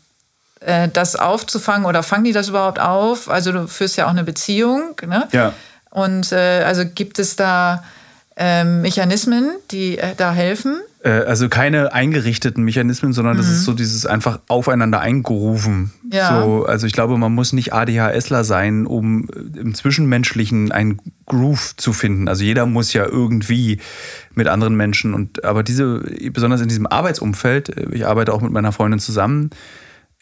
äh, das aufzufangen oder fangen die das überhaupt auf? Also du führst ja auch eine Beziehung, ne? Ja. Und äh, also gibt es da äh, Mechanismen, die äh, da helfen? Äh, also keine eingerichteten Mechanismen, sondern mhm. das ist so dieses einfach aufeinander eingerufen. Ja. So, also ich glaube, man muss nicht ADHSler sein, um im Zwischenmenschlichen einen Groove zu finden. Also jeder muss ja irgendwie mit anderen Menschen und aber diese, besonders in diesem Arbeitsumfeld, äh, ich arbeite auch mit meiner Freundin zusammen,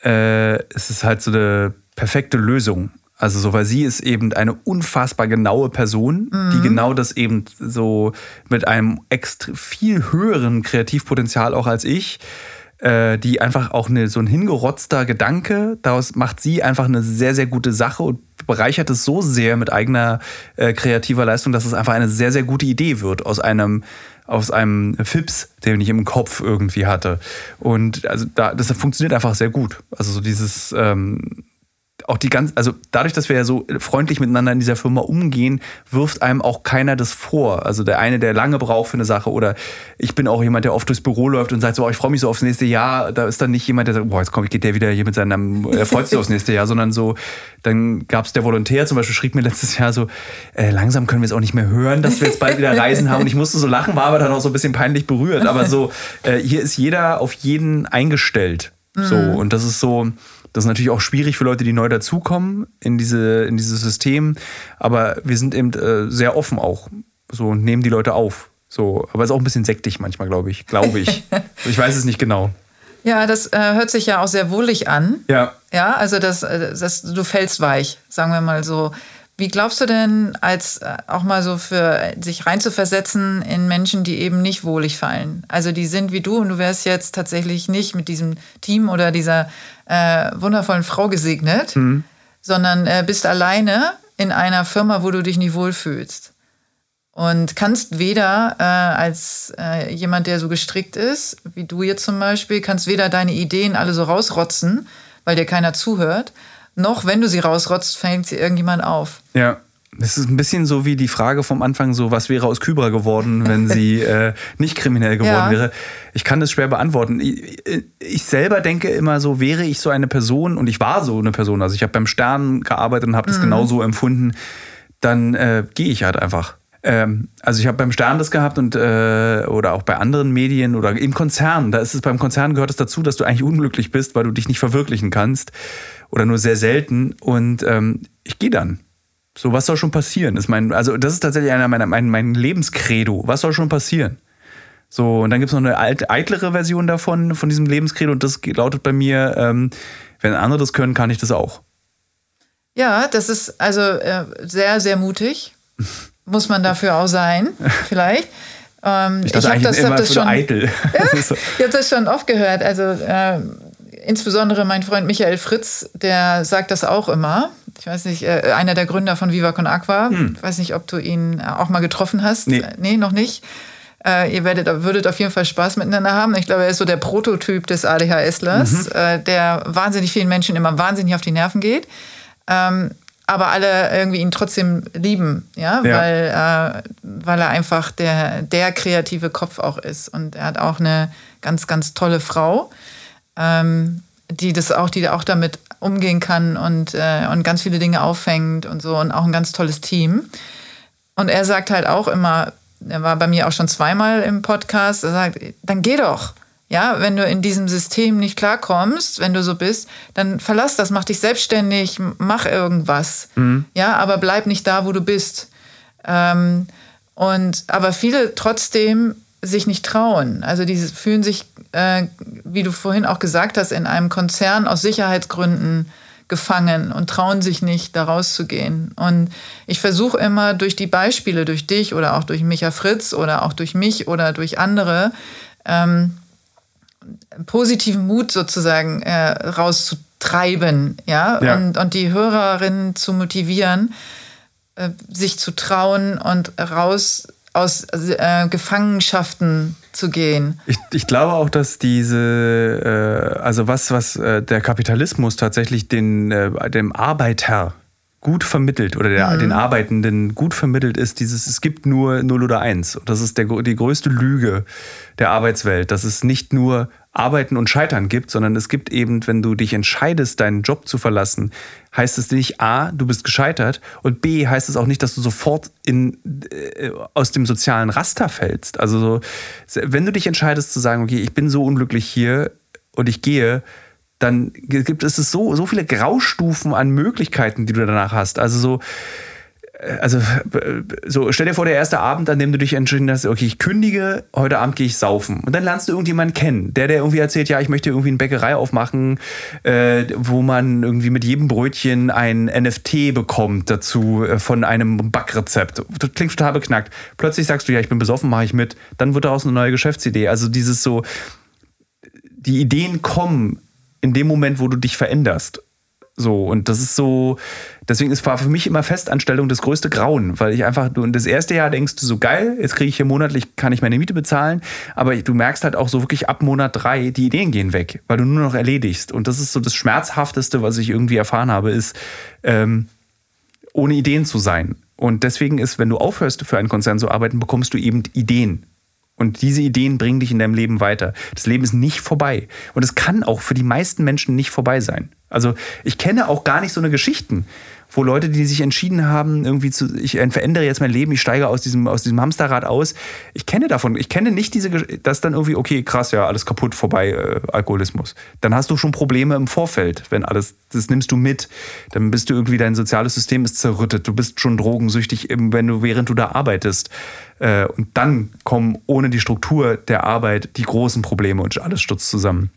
äh, es ist halt so eine perfekte Lösung. Also so, weil sie ist eben eine unfassbar genaue Person, mhm. die genau das eben so mit einem extra viel höheren Kreativpotenzial auch als ich, äh, die einfach auch eine, so ein hingerotzter Gedanke, daraus macht sie einfach eine sehr, sehr gute Sache und bereichert es so sehr mit eigener äh, kreativer Leistung, dass es einfach eine sehr, sehr gute Idee wird aus einem aus einem Fips, den ich im Kopf irgendwie hatte. Und also da, das funktioniert einfach sehr gut. Also so dieses ähm, auch die ganz, also dadurch, dass wir ja so freundlich miteinander in dieser Firma umgehen, wirft einem auch keiner das vor. Also der eine, der lange braucht für eine Sache oder ich bin auch jemand, der oft durchs Büro läuft und sagt so, oh, ich freue mich so aufs nächste Jahr. Da ist dann nicht jemand, der sagt, boah, jetzt kommt, geht der wieder hier mit seinem, er freut sich aufs nächste Jahr, sondern so, dann gab es der Volontär zum Beispiel, schrieb mir letztes Jahr so, äh, langsam können wir es auch nicht mehr hören, dass wir jetzt bald wieder Reisen haben. Und ich musste so lachen, war aber dann auch so ein bisschen peinlich berührt. Aber so, äh, hier ist jeder auf jeden eingestellt. So, mhm. und das ist so, das ist natürlich auch schwierig für Leute, die neu dazukommen in, diese, in dieses System. Aber wir sind eben äh, sehr offen auch. So und nehmen die Leute auf. So, aber es ist auch ein bisschen sektig manchmal, glaube ich. Glaube ich. ich weiß es nicht genau. Ja, das äh, hört sich ja auch sehr wohlig an. Ja. Ja, also das, äh, das, du fällst weich, sagen wir mal so. Wie glaubst du denn, als äh, auch mal so für sich reinzuversetzen in Menschen, die eben nicht wohlig fallen? Also die sind wie du und du wärst jetzt tatsächlich nicht mit diesem Team oder dieser äh, wundervollen Frau gesegnet, mhm. sondern äh, bist alleine in einer Firma, wo du dich nicht wohlfühlst. Und kannst weder äh, als äh, jemand, der so gestrickt ist, wie du jetzt zum Beispiel, kannst weder deine Ideen alle so rausrotzen, weil dir keiner zuhört, noch wenn du sie rausrotzt, fängt sie irgendjemand auf. Ja. Das ist ein bisschen so wie die Frage vom Anfang, so was wäre aus Kybra geworden, wenn sie äh, nicht kriminell geworden ja. wäre. Ich kann das schwer beantworten. Ich, ich, selber denke immer so, wäre ich so eine Person und ich war so eine Person, also ich habe beim Stern gearbeitet und habe das mhm. genauso empfunden, dann äh, gehe ich halt einfach. Ähm, also ich habe beim Stern das gehabt und äh, oder auch bei anderen Medien oder im Konzern. Da ist es beim Konzern gehört es dazu, dass du eigentlich unglücklich bist, weil du dich nicht verwirklichen kannst oder nur sehr selten. Und ähm, ich gehe dann. So, was soll schon passieren? Ist mein, also, das ist tatsächlich einer meiner mein, mein Lebenskredo. Was soll schon passieren? So, und dann gibt es noch eine alt, eitlere Version davon, von diesem Lebenskredo, und das lautet bei mir, ähm, wenn andere das können, kann ich das auch. Ja, das ist also äh, sehr, sehr mutig. Muss man dafür auch sein, vielleicht. Ähm, ich, ich habe das, hab das schon. Eitel. Ja, ich habe das schon oft gehört. Also äh, insbesondere mein Freund Michael Fritz, der sagt das auch immer. Ich weiß nicht, äh, einer der Gründer von Viva Con Aqua. Hm. Ich weiß nicht, ob du ihn auch mal getroffen hast. Nee, nee noch nicht. Äh, ihr werdet, würdet auf jeden Fall Spaß miteinander haben. Ich glaube, er ist so der Prototyp des ADHSlers, mhm. äh, der wahnsinnig vielen Menschen immer wahnsinnig auf die Nerven geht. Ähm, aber alle irgendwie ihn trotzdem lieben, ja, ja. Weil, äh, weil er einfach der, der kreative Kopf auch ist. Und er hat auch eine ganz, ganz tolle Frau ähm, die das auch, die auch damit umgehen kann und, äh, und ganz viele Dinge auffängt und so und auch ein ganz tolles Team. Und er sagt halt auch immer, er war bei mir auch schon zweimal im Podcast, er sagt, dann geh doch. Ja, wenn du in diesem System nicht klarkommst, wenn du so bist, dann verlass das, mach dich selbstständig, mach irgendwas. Mhm. Ja, aber bleib nicht da, wo du bist. Ähm, und aber viele trotzdem sich nicht trauen. Also die fühlen sich, äh, wie du vorhin auch gesagt hast, in einem Konzern aus Sicherheitsgründen gefangen und trauen sich nicht, da rauszugehen. Und ich versuche immer durch die Beispiele, durch dich oder auch durch Micha Fritz oder auch durch mich oder durch andere, ähm, positiven Mut sozusagen äh, rauszutreiben, ja, ja. Und, und die Hörerinnen zu motivieren, äh, sich zu trauen und raus aus äh, Gefangenschaften zu gehen. Ich, ich, glaube auch, dass diese, äh, also was, was äh, der Kapitalismus tatsächlich den, äh, dem Arbeiter gut vermittelt oder der, mhm. den Arbeitenden gut vermittelt ist, dieses, es gibt nur 0 oder 1. Und das ist der, die größte Lüge der Arbeitswelt, dass es nicht nur Arbeiten und Scheitern gibt, sondern es gibt eben, wenn du dich entscheidest, deinen Job zu verlassen, heißt es nicht A, du bist gescheitert und B, heißt es auch nicht, dass du sofort in, äh, aus dem sozialen Raster fällst. Also so, wenn du dich entscheidest zu sagen, okay, ich bin so unglücklich hier und ich gehe, dann gibt es so, so viele Graustufen an Möglichkeiten, die du danach hast. Also so, äh, also so, stell dir vor, der erste Abend, an dem du dich entschieden hast, okay, ich kündige, heute Abend gehe ich saufen. Und dann lernst du irgendjemanden kennen, der, der irgendwie erzählt, ja, ich möchte irgendwie eine Bäckerei aufmachen, äh, wo man irgendwie mit jedem Brötchen ein NFT bekommt dazu äh, von einem Backrezept. Das klingt total beknackt. Plötzlich sagst du, ja, ich bin besoffen, mache ich mit. Dann wird daraus eine neue Geschäftsidee. Also dieses so, die Ideen kommen in dem Moment, wo du dich veränderst. So, und das ist so, deswegen ist für mich immer Festanstellung das größte Grauen, weil ich einfach, du das erste Jahr denkst du so geil, jetzt kriege ich hier monatlich, kann ich meine Miete bezahlen, aber du merkst halt auch so wirklich ab Monat drei, die Ideen gehen weg, weil du nur noch erledigst. Und das ist so das Schmerzhafteste, was ich irgendwie erfahren habe, ist, ähm, ohne Ideen zu sein. Und deswegen ist, wenn du aufhörst, für einen Konzern zu arbeiten, bekommst du eben Ideen. Und diese Ideen bringen dich in deinem Leben weiter. Das Leben ist nicht vorbei. Und es kann auch für die meisten Menschen nicht vorbei sein. Also ich kenne auch gar nicht so eine Geschichten, wo Leute, die sich entschieden haben, irgendwie zu, ich verändere jetzt mein Leben, ich steige aus diesem, aus diesem Hamsterrad aus. Ich kenne davon, ich kenne nicht diese, dass dann irgendwie, okay, krass, ja, alles kaputt, vorbei, äh, Alkoholismus. Dann hast du schon Probleme im Vorfeld, wenn alles, das nimmst du mit. Dann bist du irgendwie, dein soziales System ist zerrüttet, du bist schon drogensüchtig, wenn du, während du da arbeitest. Äh, und dann kommen ohne die Struktur der Arbeit die großen Probleme und alles stürzt zusammen.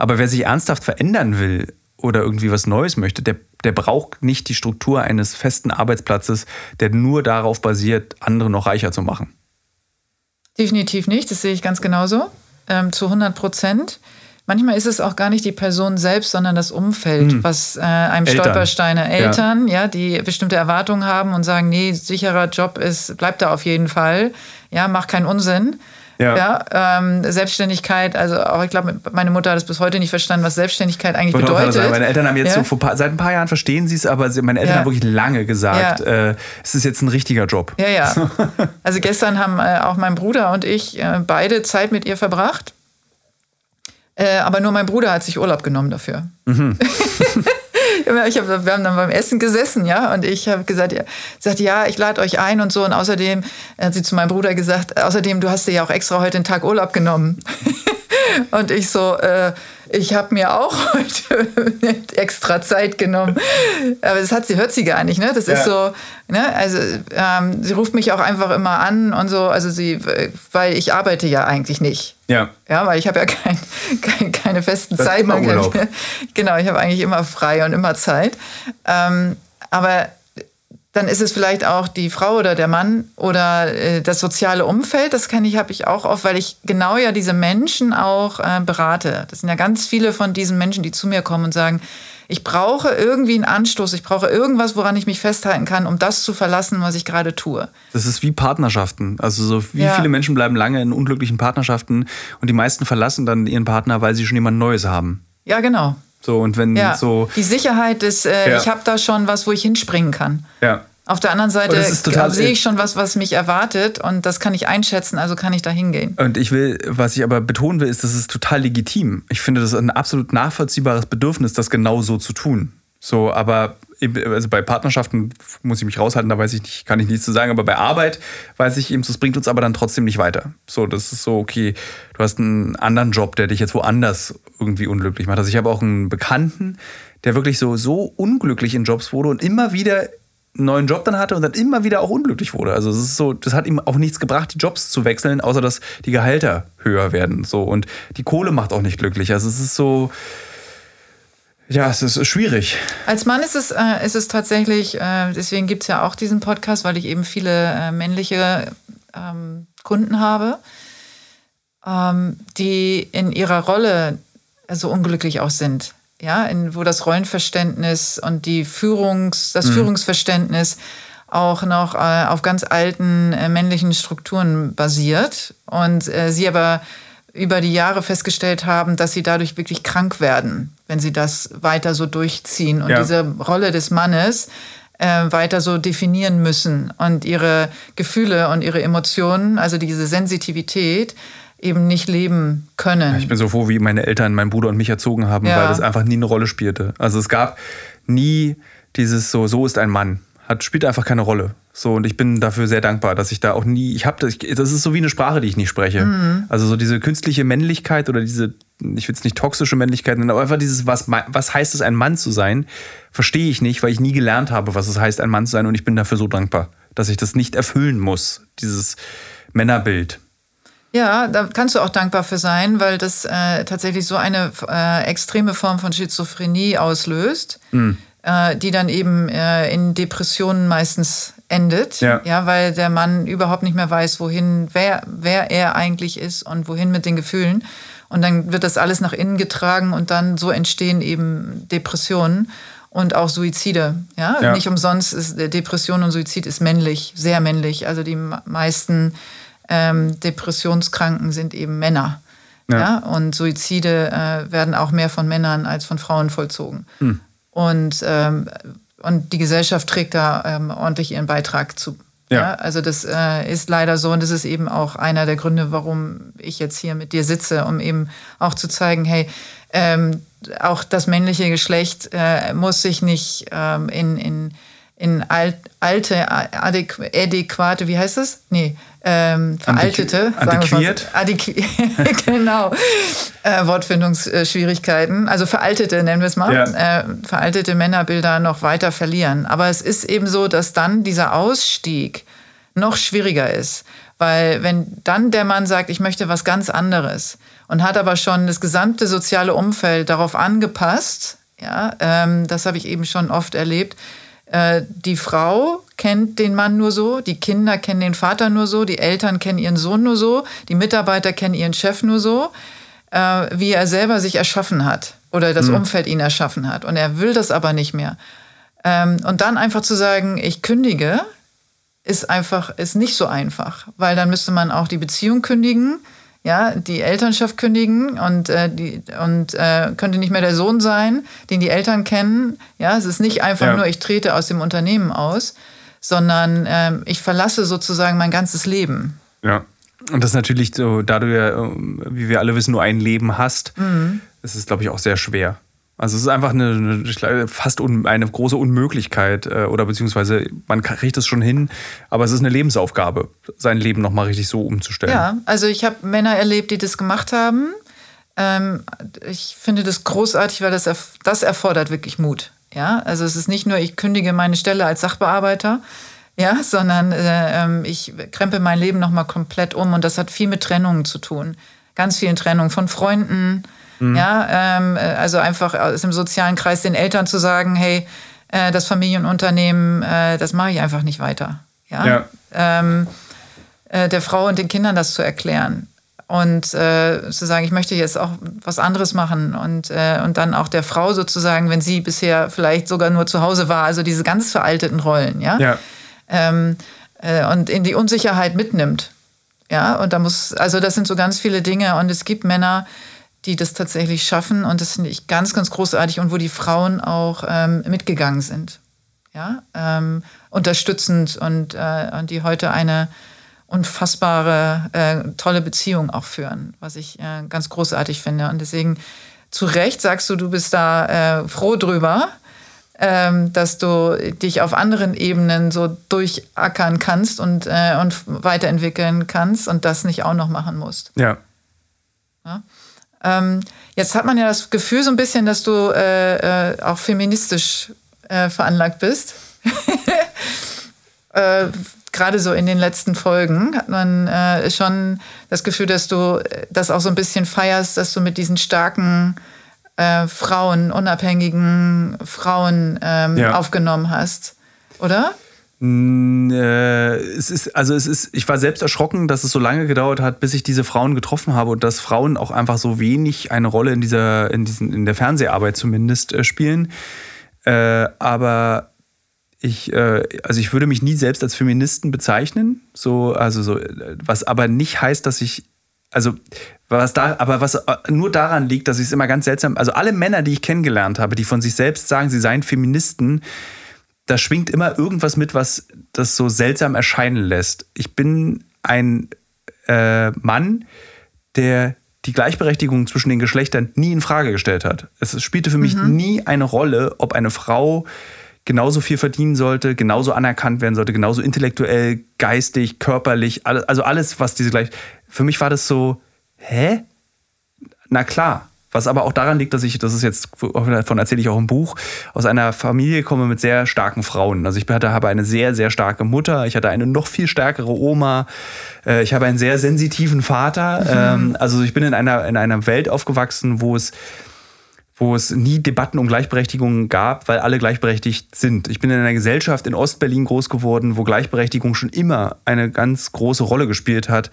Aber wer sich ernsthaft verändern will oder irgendwie was Neues möchte, der, der braucht nicht die Struktur eines festen Arbeitsplatzes, der nur darauf basiert, andere noch reicher zu machen. Definitiv nicht, das sehe ich ganz genauso, ähm, zu 100 Prozent. Manchmal ist es auch gar nicht die Person selbst, sondern das Umfeld, hm. was äh, einem Eltern. Stolpersteine, Eltern, ja. ja. die bestimmte Erwartungen haben und sagen, nee, sicherer Job ist, bleibt da auf jeden Fall, ja, mach keinen Unsinn. Ja. ja ähm, Selbstständigkeit, also auch ich glaube, meine Mutter hat es bis heute nicht verstanden, was Selbstständigkeit eigentlich ich bedeutet. Sagen, meine Eltern haben jetzt ja. so paar, seit ein paar Jahren verstehen sie es, aber meine Eltern ja. haben wirklich lange gesagt, äh, es ist jetzt ein richtiger Job. Ja, ja. also gestern haben äh, auch mein Bruder und ich äh, beide Zeit mit ihr verbracht. Äh, aber nur mein Bruder hat sich Urlaub genommen dafür. Mhm. ich hab, wir haben dann beim Essen gesessen, ja, und ich habe gesagt, ja, sagt, ja, ich lade euch ein und so. Und außerdem hat sie zu meinem Bruder gesagt, außerdem, du hast dir ja auch extra heute einen Tag Urlaub genommen. und ich so, äh, ich habe mir auch heute extra Zeit genommen. Aber das hat sie, hört sie gar nicht, ne? Das ja. ist so, ne? Also ähm, sie ruft mich auch einfach immer an und so, also sie, weil ich arbeite ja eigentlich nicht. Ja. Ja, weil ich habe ja kein, kein, keine festen das Zeiten. Genau, ich habe eigentlich immer frei und immer Zeit. Ähm, aber dann ist es vielleicht auch die Frau oder der Mann oder äh, das soziale Umfeld. Das kenne ich, habe ich auch oft, weil ich genau ja diese Menschen auch äh, berate. Das sind ja ganz viele von diesen Menschen, die zu mir kommen und sagen, ich brauche irgendwie einen Anstoß, ich brauche irgendwas, woran ich mich festhalten kann, um das zu verlassen, was ich gerade tue. Das ist wie Partnerschaften. Also so wie ja. viele Menschen bleiben lange in unglücklichen Partnerschaften und die meisten verlassen dann ihren Partner, weil sie schon jemand Neues haben. Ja, genau. So, und wenn ja, so. Die Sicherheit ist, äh, ja. ich habe da schon was, wo ich hinspringen kann. Ja. Auf der anderen Seite sehe ich schon was, was mich erwartet und das kann ich einschätzen, also kann ich da hingehen. Und ich will, was ich aber betonen will, ist, das ist total legitim. Ich finde, das ist ein absolut nachvollziehbares Bedürfnis, das genau so zu tun. So, aber also bei Partnerschaften muss ich mich raushalten, da weiß ich nicht, kann ich nichts zu sagen, aber bei Arbeit weiß ich eben, das bringt uns aber dann trotzdem nicht weiter. So, das ist so, okay, du hast einen anderen Job, der dich jetzt woanders irgendwie unglücklich macht. Also ich habe auch einen Bekannten, der wirklich so, so unglücklich in Jobs wurde und immer wieder einen neuen Job dann hatte und dann immer wieder auch unglücklich wurde. Also es ist so, das hat ihm auch nichts gebracht, die Jobs zu wechseln, außer dass die Gehälter höher werden. So und die Kohle macht auch nicht glücklich. Also es ist so, ja, es ist schwierig. Als Mann ist es, äh, ist es tatsächlich, äh, deswegen gibt es ja auch diesen Podcast, weil ich eben viele äh, männliche ähm, Kunden habe, ähm, die in ihrer Rolle so unglücklich auch sind. Ja, in, wo das Rollenverständnis und die Führungs, das mhm. Führungsverständnis auch noch äh, auf ganz alten äh, männlichen Strukturen basiert und äh, sie aber über die Jahre festgestellt haben, dass sie dadurch wirklich krank werden, wenn sie das weiter so durchziehen und ja. diese Rolle des Mannes äh, weiter so definieren müssen und ihre Gefühle und ihre Emotionen, also diese Sensitivität, eben nicht leben können. Ich bin so froh, wie meine Eltern, mein Bruder und mich erzogen haben, ja. weil das einfach nie eine Rolle spielte. Also es gab nie dieses so, so ist ein Mann. Hat, spielt einfach keine Rolle. So, und ich bin dafür sehr dankbar, dass ich da auch nie, ich habe das, das ist so wie eine Sprache, die ich nicht spreche. Mhm. Also so diese künstliche Männlichkeit oder diese, ich will es nicht toxische Männlichkeit nennen, aber einfach dieses, was, was heißt es, ein Mann zu sein, verstehe ich nicht, weil ich nie gelernt habe, was es heißt, ein Mann zu sein und ich bin dafür so dankbar, dass ich das nicht erfüllen muss, dieses Männerbild. Ja, da kannst du auch dankbar für sein, weil das äh, tatsächlich so eine äh, extreme Form von Schizophrenie auslöst, mhm. äh, die dann eben äh, in Depressionen meistens endet, ja. ja, weil der Mann überhaupt nicht mehr weiß, wohin, wer, wer er eigentlich ist und wohin mit den Gefühlen. Und dann wird das alles nach innen getragen und dann so entstehen eben Depressionen und auch Suizide. Ja, ja. nicht umsonst ist Depression und Suizid ist männlich, sehr männlich. Also die meisten ähm, Depressionskranken sind eben Männer. Ja. ja? Und Suizide äh, werden auch mehr von Männern als von Frauen vollzogen. Hm. Und, ähm, und die Gesellschaft trägt da ähm, ordentlich ihren Beitrag zu. Ja. ja? Also das äh, ist leider so und das ist eben auch einer der Gründe, warum ich jetzt hier mit dir sitze, um eben auch zu zeigen, hey, ähm, auch das männliche Geschlecht äh, muss sich nicht ähm, in, in, in alt, alte, adäquate, wie heißt das? Nee, ähm, veraltete, Antiquiert. sagen wir mal, genau, äh, Wortfindungsschwierigkeiten, also veraltete nennen wir es mal, ja. äh, veraltete Männerbilder noch weiter verlieren. Aber es ist eben so, dass dann dieser Ausstieg noch schwieriger ist, weil wenn dann der Mann sagt, ich möchte was ganz anderes und hat aber schon das gesamte soziale Umfeld darauf angepasst, ja, ähm, das habe ich eben schon oft erlebt, die Frau kennt den Mann nur so, die Kinder kennen den Vater nur so, die Eltern kennen ihren Sohn nur so, die Mitarbeiter kennen ihren Chef nur so, äh, wie er selber sich erschaffen hat oder das mhm. Umfeld ihn erschaffen hat. Und er will das aber nicht mehr. Ähm, und dann einfach zu sagen, ich kündige, ist einfach, ist nicht so einfach, weil dann müsste man auch die Beziehung kündigen ja, die Elternschaft kündigen und, äh, die, und äh, könnte nicht mehr der Sohn sein, den die Eltern kennen. Ja, es ist nicht einfach ja. nur, ich trete aus dem Unternehmen aus, sondern äh, ich verlasse sozusagen mein ganzes Leben. Ja. Und das ist natürlich so, da du ja, wie wir alle wissen, nur ein Leben hast, mhm. ist es, glaube ich, auch sehr schwer. Also es ist einfach eine, eine fast un, eine große Unmöglichkeit äh, oder beziehungsweise man kriegt es schon hin, aber es ist eine Lebensaufgabe, sein Leben nochmal richtig so umzustellen. Ja, also ich habe Männer erlebt, die das gemacht haben. Ähm, ich finde das großartig, weil das, das erfordert wirklich Mut. Ja, also es ist nicht nur, ich kündige meine Stelle als Sachbearbeiter, ja, sondern äh, ähm, ich krempe mein Leben nochmal komplett um und das hat viel mit Trennungen zu tun. Ganz vielen Trennungen von Freunden, Mhm. Ja, ähm, also einfach aus dem sozialen Kreis den Eltern zu sagen, hey, äh, das Familienunternehmen, äh, das mache ich einfach nicht weiter. Ja. ja. Ähm, äh, der Frau und den Kindern das zu erklären und äh, zu sagen, ich möchte jetzt auch was anderes machen und, äh, und dann auch der Frau sozusagen, wenn sie bisher vielleicht sogar nur zu Hause war, also diese ganz veralteten Rollen, ja, ja. Ähm, äh, und in die Unsicherheit mitnimmt. Ja, und da muss, also das sind so ganz viele Dinge und es gibt Männer, die das tatsächlich schaffen. Und das finde ich ganz, ganz großartig und wo die Frauen auch ähm, mitgegangen sind. Ja, ähm, unterstützend und, äh, und die heute eine unfassbare, äh, tolle Beziehung auch führen, was ich äh, ganz großartig finde. Und deswegen zu Recht sagst du, du bist da äh, froh drüber, ähm, dass du dich auf anderen Ebenen so durchackern kannst und, äh, und weiterentwickeln kannst und das nicht auch noch machen musst. Ja. ja? Ähm, jetzt hat man ja das Gefühl so ein bisschen, dass du äh, äh, auch feministisch äh, veranlagt bist. Äh, gerade so in den letzten Folgen hat man äh, schon das Gefühl, dass du das auch so ein bisschen feierst, dass du mit diesen starken äh, Frauen, unabhängigen Frauen ähm, ja. aufgenommen hast, oder? Äh, es ist, also es ist, ich war selbst erschrocken, dass es so lange gedauert hat, bis ich diese Frauen getroffen habe und dass Frauen auch einfach so wenig eine Rolle in dieser, in diesen, in der Fernseharbeit zumindest äh, spielen. Äh, aber ich, äh, also ich würde mich nie selbst als Feministen bezeichnen, so, also so, was aber nicht heißt, dass ich also was da, aber was äh, nur daran liegt, dass ich es immer ganz seltsam, also alle Männer, die ich kennengelernt habe, die von sich selbst sagen, sie seien Feministen, da schwingt immer irgendwas mit, was das so seltsam erscheinen lässt. Ich bin ein äh, Mann, der die Gleichberechtigung zwischen den Geschlechtern nie in Frage gestellt hat. Es spielte für mich mhm. nie eine Rolle, ob eine Frau genauso viel verdienen sollte, genauso anerkannt werden sollte, genauso intellektuell, geistig, körperlich, also alles, was diese gleich. Für mich war das so, hä? Na klar. Was aber auch daran liegt, dass ich, das ist jetzt, davon erzähle ich auch im Buch, aus einer Familie komme mit sehr starken Frauen. Also ich hatte, habe eine sehr, sehr starke Mutter, ich hatte eine noch viel stärkere Oma, äh, ich habe einen sehr sensitiven Vater. Mhm. Also ich bin in einer, in einer Welt aufgewachsen, wo es wo es nie Debatten um Gleichberechtigung gab, weil alle gleichberechtigt sind. Ich bin in einer Gesellschaft in Ostberlin groß geworden, wo Gleichberechtigung schon immer eine ganz große Rolle gespielt hat,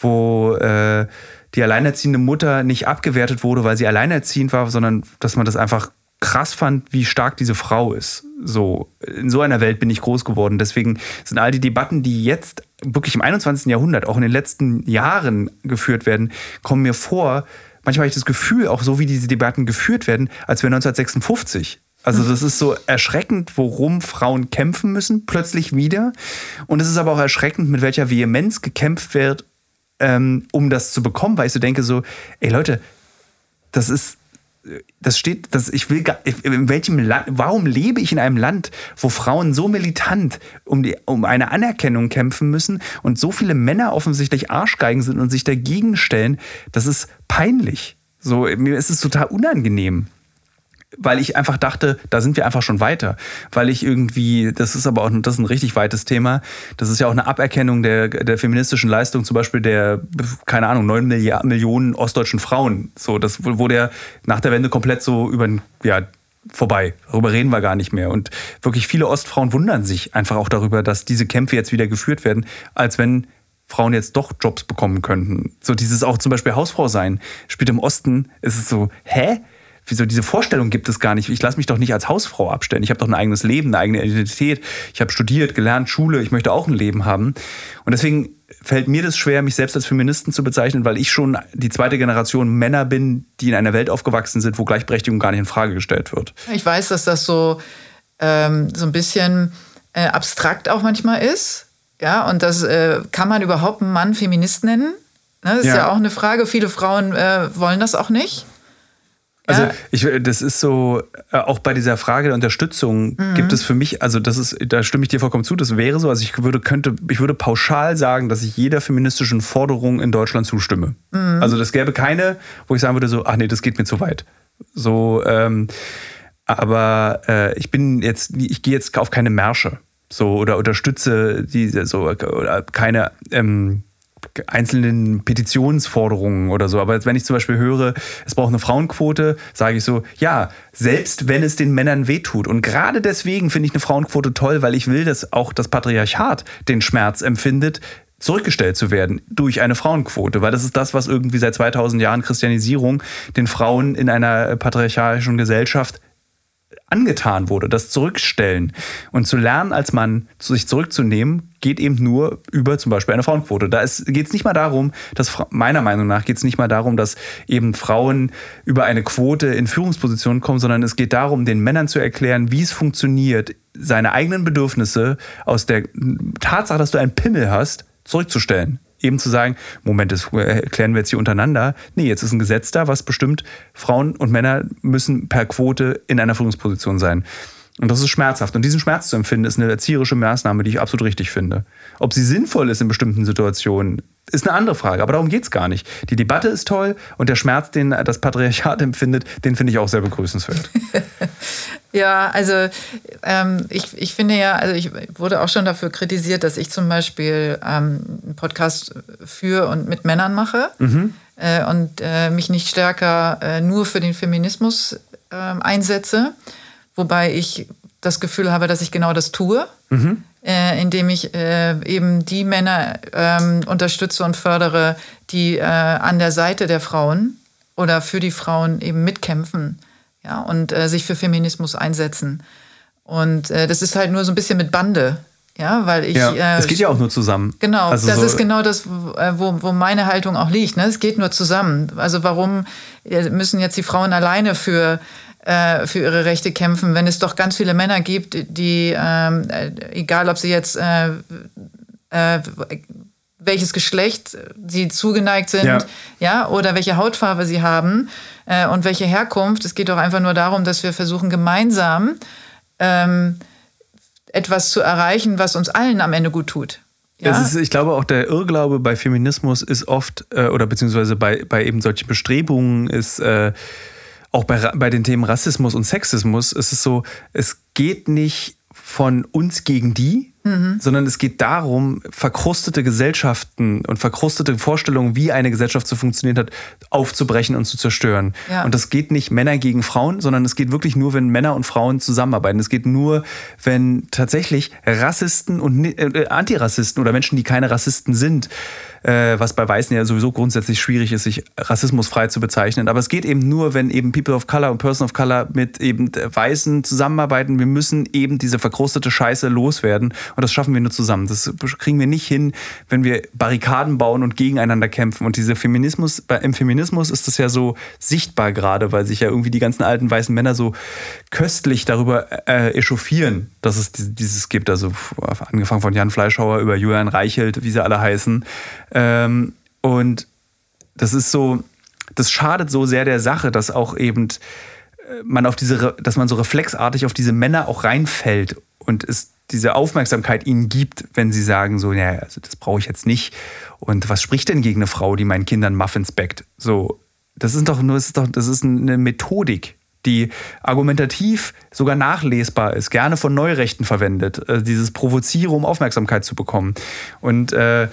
wo äh, die alleinerziehende Mutter nicht abgewertet wurde, weil sie alleinerziehend war, sondern dass man das einfach krass fand, wie stark diese Frau ist. So, in so einer Welt bin ich groß geworden. Deswegen sind all die Debatten, die jetzt wirklich im 21. Jahrhundert, auch in den letzten Jahren geführt werden, kommen mir vor, manchmal habe ich das Gefühl, auch so wie diese Debatten geführt werden, als wäre 1956. Also das ist so erschreckend, worum Frauen kämpfen müssen, plötzlich wieder. Und es ist aber auch erschreckend, mit welcher Vehemenz gekämpft wird, ähm, um das zu bekommen, weil ich so denke so, ey Leute, das ist, das steht, das, ich will gar, in welchem Land, warum lebe ich in einem Land, wo Frauen so militant um, die, um eine Anerkennung kämpfen müssen und so viele Männer offensichtlich Arschgeigen sind und sich dagegen stellen, das ist peinlich. So, mir ist es total unangenehm weil ich einfach dachte, da sind wir einfach schon weiter. Weil ich irgendwie, das ist aber auch das ist ein richtig weites Thema. Das ist ja auch eine Aberkennung der, der feministischen Leistung, zum Beispiel der, keine Ahnung, neun Millionen ostdeutschen Frauen. So, das wurde ja nach der Wende komplett so über, ja, vorbei. Darüber reden wir gar nicht mehr. Und wirklich viele Ostfrauen wundern sich einfach auch darüber, dass diese Kämpfe jetzt wieder geführt werden, als wenn Frauen jetzt doch Jobs bekommen könnten. So dieses auch zum Beispiel Hausfrau sein, spielt im Osten, ist es so, hä? Wieso diese Vorstellung gibt es gar nicht. Ich lasse mich doch nicht als Hausfrau abstellen. Ich habe doch ein eigenes Leben, eine eigene Identität. Ich habe studiert, gelernt, Schule. Ich möchte auch ein Leben haben. Und deswegen fällt mir das schwer, mich selbst als Feministen zu bezeichnen, weil ich schon die zweite Generation Männer bin, die in einer Welt aufgewachsen sind, wo Gleichberechtigung gar nicht in Frage gestellt wird. Ich weiß, dass das so, ähm, so ein bisschen äh, abstrakt auch manchmal ist. Ja, und das äh, kann man überhaupt einen Mann Feminist nennen. Ne, das ist ja. ja auch eine Frage. Viele Frauen äh, wollen das auch nicht. Also ja. ich, das ist so, äh, auch bei dieser Frage der Unterstützung mhm. gibt es für mich, also das ist, da stimme ich dir vollkommen zu, das wäre so, also ich würde, könnte, ich würde pauschal sagen, dass ich jeder feministischen Forderung in Deutschland zustimme. Mhm. Also das gäbe keine, wo ich sagen würde so, ach nee, das geht mir zu weit. So, ähm, aber äh, ich bin jetzt, ich gehe jetzt auf keine Märsche so oder unterstütze diese so oder keine ähm, einzelnen Petitionsforderungen oder so. Aber wenn ich zum Beispiel höre, es braucht eine Frauenquote, sage ich so, ja, selbst wenn es den Männern wehtut. Und gerade deswegen finde ich eine Frauenquote toll, weil ich will, dass auch das Patriarchat den Schmerz empfindet, zurückgestellt zu werden durch eine Frauenquote, weil das ist das, was irgendwie seit 2000 Jahren Christianisierung den Frauen in einer patriarchalischen Gesellschaft angetan wurde, das Zurückstellen. Und zu lernen, als Mann sich zurückzunehmen, geht eben nur über zum Beispiel eine Frauenquote. Da geht es nicht mal darum, dass meiner Meinung nach geht es nicht mal darum, dass eben Frauen über eine Quote in Führungspositionen kommen, sondern es geht darum, den Männern zu erklären, wie es funktioniert, seine eigenen Bedürfnisse aus der Tatsache, dass du einen Pimmel hast, zurückzustellen eben zu sagen, Moment, das erklären wir jetzt hier untereinander. Nee, jetzt ist ein Gesetz da, was bestimmt, Frauen und Männer müssen per Quote in einer Führungsposition sein. Und das ist schmerzhaft. Und diesen Schmerz zu empfinden, ist eine erzieherische Maßnahme, die ich absolut richtig finde. Ob sie sinnvoll ist in bestimmten Situationen, ist eine andere Frage. Aber darum geht es gar nicht. Die Debatte ist toll und der Schmerz, den das Patriarchat empfindet, den finde ich auch sehr begrüßenswert. ja, also ähm, ich, ich finde ja, also ich wurde auch schon dafür kritisiert, dass ich zum Beispiel ähm, einen Podcast für und mit Männern mache. Mhm. Äh, und äh, mich nicht stärker äh, nur für den Feminismus ähm, einsetze wobei ich das Gefühl habe, dass ich genau das tue, mhm. Äh, indem ich äh, eben die Männer äh, unterstütze und fördere, die äh, an der Seite der Frauen oder für die Frauen eben mitkämpfen ja, und äh, sich für Feminismus einsetzen. Und äh, das ist halt nur so ein bisschen mit Bande. Ja, weil ich. Ja, äh, es geht ja auch nur zusammen. Genau, also das so ist genau das, wo, wo meine Haltung auch liegt. Ne? Es geht nur zusammen. Also warum müssen jetzt die Frauen alleine für, äh, für ihre Rechte kämpfen, wenn es doch ganz viele Männer gibt, die, ähm, äh, egal ob sie jetzt äh, äh, welches Geschlecht sie zugeneigt sind, ja. ja, oder welche Hautfarbe sie haben äh, und welche Herkunft. Es geht doch einfach nur darum, dass wir versuchen, gemeinsam ähm, etwas zu erreichen, was uns allen am Ende gut tut. Ja? Ist, ich glaube auch der Irrglaube bei Feminismus ist oft, äh, oder beziehungsweise bei, bei eben solchen Bestrebungen ist, äh, auch bei, bei den Themen Rassismus und Sexismus, ist es so, es geht nicht von uns gegen die, mhm. sondern es geht darum, verkrustete Gesellschaften und verkrustete Vorstellungen, wie eine Gesellschaft zu funktionieren hat, aufzubrechen und zu zerstören. Ja. Und das geht nicht Männer gegen Frauen, sondern es geht wirklich nur, wenn Männer und Frauen zusammenarbeiten. Es geht nur, wenn tatsächlich Rassisten und äh, Antirassisten oder Menschen, die keine Rassisten sind, äh, was bei Weißen ja sowieso grundsätzlich schwierig ist, sich rassismusfrei zu bezeichnen. Aber es geht eben nur, wenn eben People of Color und Person of Color mit eben Weißen zusammenarbeiten. Wir müssen eben diese verkrustete Scheiße loswerden und das schaffen wir nur zusammen. Das kriegen wir nicht hin, wenn wir Barrikaden bauen und gegeneinander kämpfen. Und dieser Feminismus, im Feminismus ist das ja so sichtbar gerade, weil sich ja irgendwie die ganzen alten weißen Männer so köstlich darüber äh, echauffieren, dass es dieses gibt. Also angefangen von Jan Fleischhauer über Julian Reichelt, wie sie alle heißen. Ähm, und das ist so, das schadet so sehr der Sache, dass auch eben äh, man auf diese, dass man so reflexartig auf diese Männer auch reinfällt und es diese Aufmerksamkeit ihnen gibt, wenn sie sagen so, ja, also das brauche ich jetzt nicht. Und was spricht denn gegen eine Frau, die meinen Kindern Muffins backt? So, das ist doch nur, das ist doch, das ist eine Methodik, die argumentativ sogar nachlesbar ist, gerne von Neurechten verwendet, also dieses Provoziere, um Aufmerksamkeit zu bekommen. Und äh,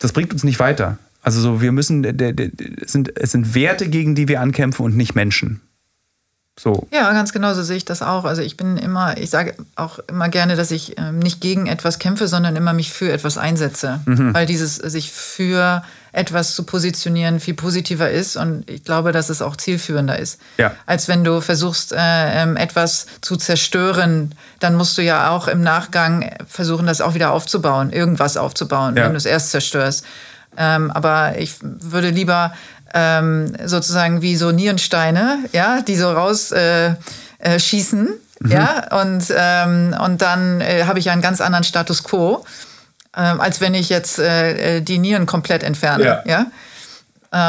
das bringt uns nicht weiter. Also so, wir müssen, es sind, es sind Werte, gegen die wir ankämpfen und nicht Menschen. So. Ja, ganz genau so sehe ich das auch. Also ich bin immer, ich sage auch immer gerne, dass ich ähm, nicht gegen etwas kämpfe, sondern immer mich für etwas einsetze. Mhm. Weil dieses sich für etwas zu positionieren viel positiver ist und ich glaube, dass es auch zielführender ist. Ja. Als wenn du versuchst, äh, ähm, etwas zu zerstören, dann musst du ja auch im Nachgang versuchen, das auch wieder aufzubauen, irgendwas aufzubauen, ja. wenn du es erst zerstörst. Ähm, aber ich würde lieber ähm, sozusagen wie so Nierensteine, ja, die so raus äh, äh, schießen, mhm. ja, und, ähm, und dann äh, habe ich einen ganz anderen Status quo, ähm, als wenn ich jetzt äh, äh, die Nieren komplett entferne, ja. ja?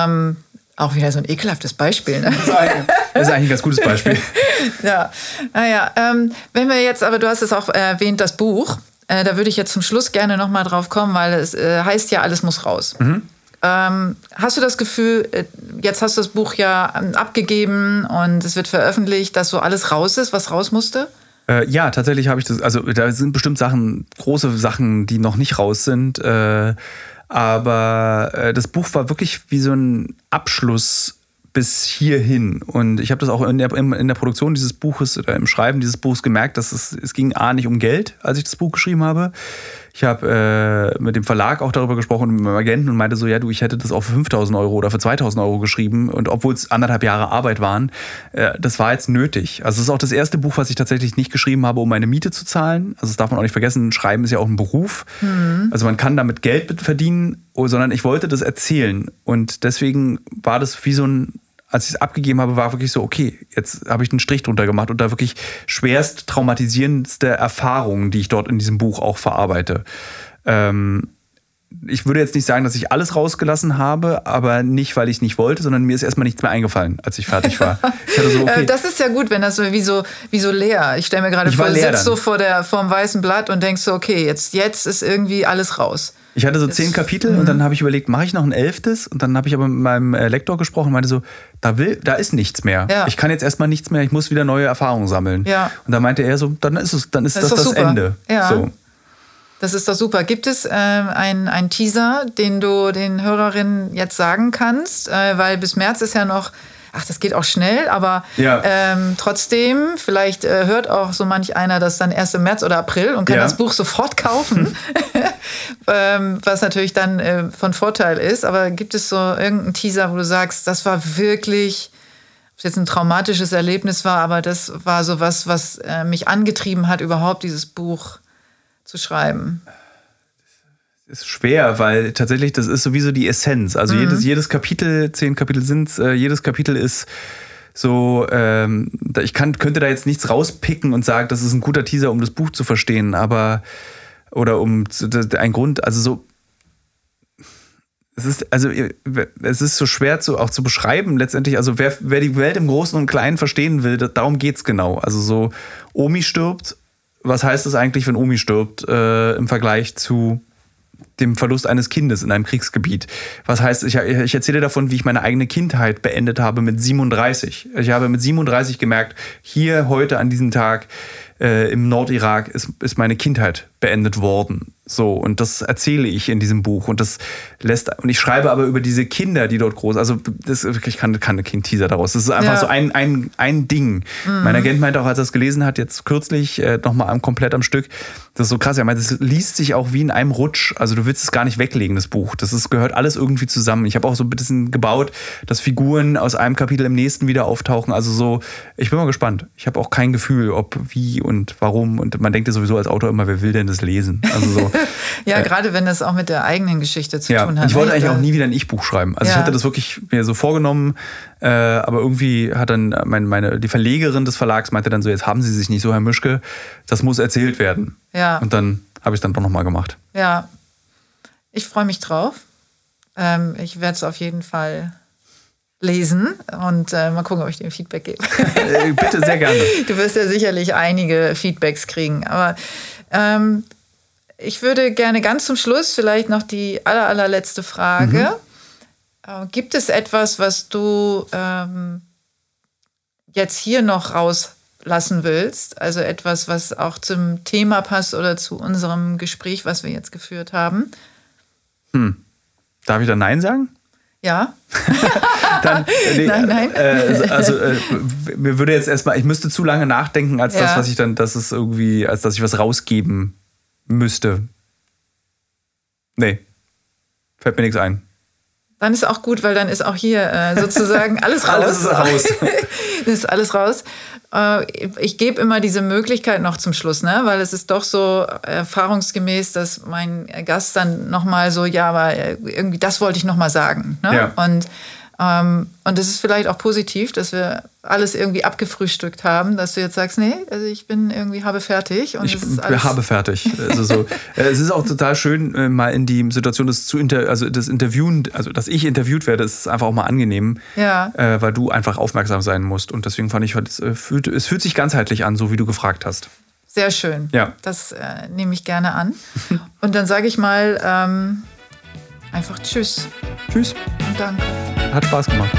Ähm, auch wieder so ein ekelhaftes Beispiel. Ne? Das, ist eigentlich, das ist eigentlich ein ganz gutes Beispiel. ja, naja, ähm, wenn wir jetzt, aber du hast es auch erwähnt, das Buch, äh, da würde ich jetzt zum Schluss gerne nochmal drauf kommen, weil es äh, heißt ja, alles muss raus. Mhm. Ähm, hast du das Gefühl, äh, jetzt hast du das Buch ja ähm, abgegeben und es wird veröffentlicht, dass so alles raus ist, was raus musste? Äh, ja, tatsächlich habe ich das. Also da sind bestimmt Sachen, große Sachen, die noch nicht raus sind. Äh, aber äh, das Buch war wirklich wie so ein Abschluss bis hierhin. Und ich habe das auch in der, in der Produktion dieses Buches oder im Schreiben dieses Buches gemerkt, dass es, es ging A nicht um Geld, als ich das Buch geschrieben habe. Ich habe äh, mit dem Verlag auch darüber gesprochen und mit meinem Agenten und meinte so, ja du, ich hätte das auch für 5000 Euro oder für 2000 Euro geschrieben und obwohl es anderthalb Jahre Arbeit waren, äh, das war jetzt nötig. Also es ist auch das erste Buch, was ich tatsächlich nicht geschrieben habe, um meine Miete zu zahlen. Also das darf man auch nicht vergessen, Schreiben ist ja auch ein Beruf. Mhm. Also man kann damit Geld verdienen, sondern ich wollte das erzählen und deswegen war das wie so ein als ich es abgegeben habe, war wirklich so, okay, jetzt habe ich einen Strich drunter gemacht und da wirklich schwerst traumatisierendste Erfahrungen, die ich dort in diesem Buch auch verarbeite. Ähm, ich würde jetzt nicht sagen, dass ich alles rausgelassen habe, aber nicht, weil ich nicht wollte, sondern mir ist erstmal nichts mehr eingefallen, als ich fertig war. Ich so, okay. Das ist ja gut, wenn das so wie so, wie so leer. Ich stelle mir gerade vor, du sitzt so vor, der, vor dem weißen Blatt und denkst so, okay, jetzt, jetzt ist irgendwie alles raus. Ich hatte so zehn Kapitel und dann habe ich überlegt, mache ich noch ein elftes? Und dann habe ich aber mit meinem äh, Lektor gesprochen und meinte so, da will, da ist nichts mehr. Ja. Ich kann jetzt erstmal nichts mehr, ich muss wieder neue Erfahrungen sammeln. Ja. Und da meinte er so, dann ist es, dann ist das das, das Ende. Ja. So. Das ist doch super. Gibt es äh, einen Teaser, den du den Hörerinnen jetzt sagen kannst? Äh, weil bis März ist ja noch ach, das geht auch schnell, aber ja. ähm, trotzdem, vielleicht äh, hört auch so manch einer das dann erst im März oder April und kann ja. das Buch sofort kaufen, ähm, was natürlich dann äh, von Vorteil ist. Aber gibt es so irgendeinen Teaser, wo du sagst, das war wirklich, ob es jetzt ein traumatisches Erlebnis war, aber das war so was, was äh, mich angetrieben hat, überhaupt dieses Buch zu schreiben? Ist schwer, weil tatsächlich das ist sowieso die Essenz. Also mhm. jedes, jedes Kapitel, zehn Kapitel sind äh, jedes Kapitel ist so, ähm, ich kann, könnte da jetzt nichts rauspicken und sagen, das ist ein guter Teaser, um das Buch zu verstehen, aber oder um ein Grund, also so. Es ist, also, es ist so schwer zu, auch zu beschreiben, letztendlich. Also, wer, wer die Welt im Großen und Kleinen verstehen will, darum geht es genau. Also, so, Omi stirbt. Was heißt das eigentlich, wenn Omi stirbt, äh, im Vergleich zu dem Verlust eines Kindes in einem Kriegsgebiet. Was heißt, ich, ich, erzähle davon, wie ich meine eigene Kindheit beendet habe mit 37. Ich habe mit 37 gemerkt, hier heute an diesem Tag äh, im Nordirak ist, ist meine Kindheit beendet worden. So, und das erzähle ich in diesem Buch. Und das lässt, und ich schreibe aber über diese Kinder, die dort groß, also das, ich kann, kann kein Teaser daraus. Das ist einfach ja. so ein, ein, ein Ding. Mhm. Mein Agent meinte auch, als er es gelesen hat, jetzt kürzlich, äh, nochmal komplett am Stück, das ist so krass. Er meinte, es liest sich auch wie in einem Rutsch. Also du willst es gar nicht weglegen, das Buch. Das ist, gehört alles irgendwie zusammen. Ich habe auch so ein bisschen gebaut, dass Figuren aus einem Kapitel im nächsten wieder auftauchen. Also so, ich bin mal gespannt. Ich habe auch kein Gefühl, ob, wie und warum. Und man denkt ja sowieso als Autor immer, wer will denn das lesen? Also so. ja, äh, gerade wenn das auch mit der eigenen Geschichte zu ja, tun hat. Ich wollte eigentlich auch nie wieder ein Ich-Buch schreiben. Also ja. ich hatte das wirklich mir so vorgenommen, äh, aber irgendwie hat dann mein, meine, die Verlegerin des Verlags meinte dann so, jetzt haben Sie sich nicht so, Herr Mischke, das muss erzählt werden. Ja. Und dann habe ich es dann doch nochmal gemacht. Ja, ich freue mich drauf. Ähm, ich werde es auf jeden Fall lesen und äh, mal gucken, ob ich dir Feedback gebe. Äh, bitte, sehr gerne. Du wirst ja sicherlich einige Feedbacks kriegen. Aber ähm, ich würde gerne ganz zum Schluss vielleicht noch die aller, allerletzte Frage. Mhm. Äh, gibt es etwas, was du ähm, jetzt hier noch rauslassen willst? Also etwas, was auch zum Thema passt oder zu unserem Gespräch, was wir jetzt geführt haben? Hm. Darf ich da Nein sagen? Ja. Dann, nee, nein, nein. Äh, also äh, mir würde jetzt erstmal, ich müsste zu lange nachdenken, als ja. das, was ich dann, das ist irgendwie, als dass ich was rausgeben müsste. Nee. Fällt mir nichts ein. Dann ist auch gut, weil dann ist auch hier äh, sozusagen alles raus. alles ist raus. ist alles raus. Äh, ich gebe immer diese Möglichkeit noch zum Schluss, ne? weil es ist doch so erfahrungsgemäß, dass mein Gast dann nochmal so, ja, aber äh, irgendwie das wollte ich nochmal sagen. Ne? Ja. Und ähm, und es ist vielleicht auch positiv, dass wir alles irgendwie abgefrühstückt haben, dass du jetzt sagst, nee, also ich bin irgendwie habe fertig. Und ich bin habe fertig. Also so, äh, es ist auch total schön, äh, mal in die Situation des zu inter, also das Interviewen, also dass ich interviewt werde, ist einfach auch mal angenehm, ja. äh, weil du einfach aufmerksam sein musst. Und deswegen fand ich, es äh, fühlt, es fühlt sich ganzheitlich an, so wie du gefragt hast. Sehr schön. Ja. Das äh, nehme ich gerne an. Und dann sage ich mal ähm, einfach Tschüss. Tschüss. Und danke. Hat Spaß gemacht.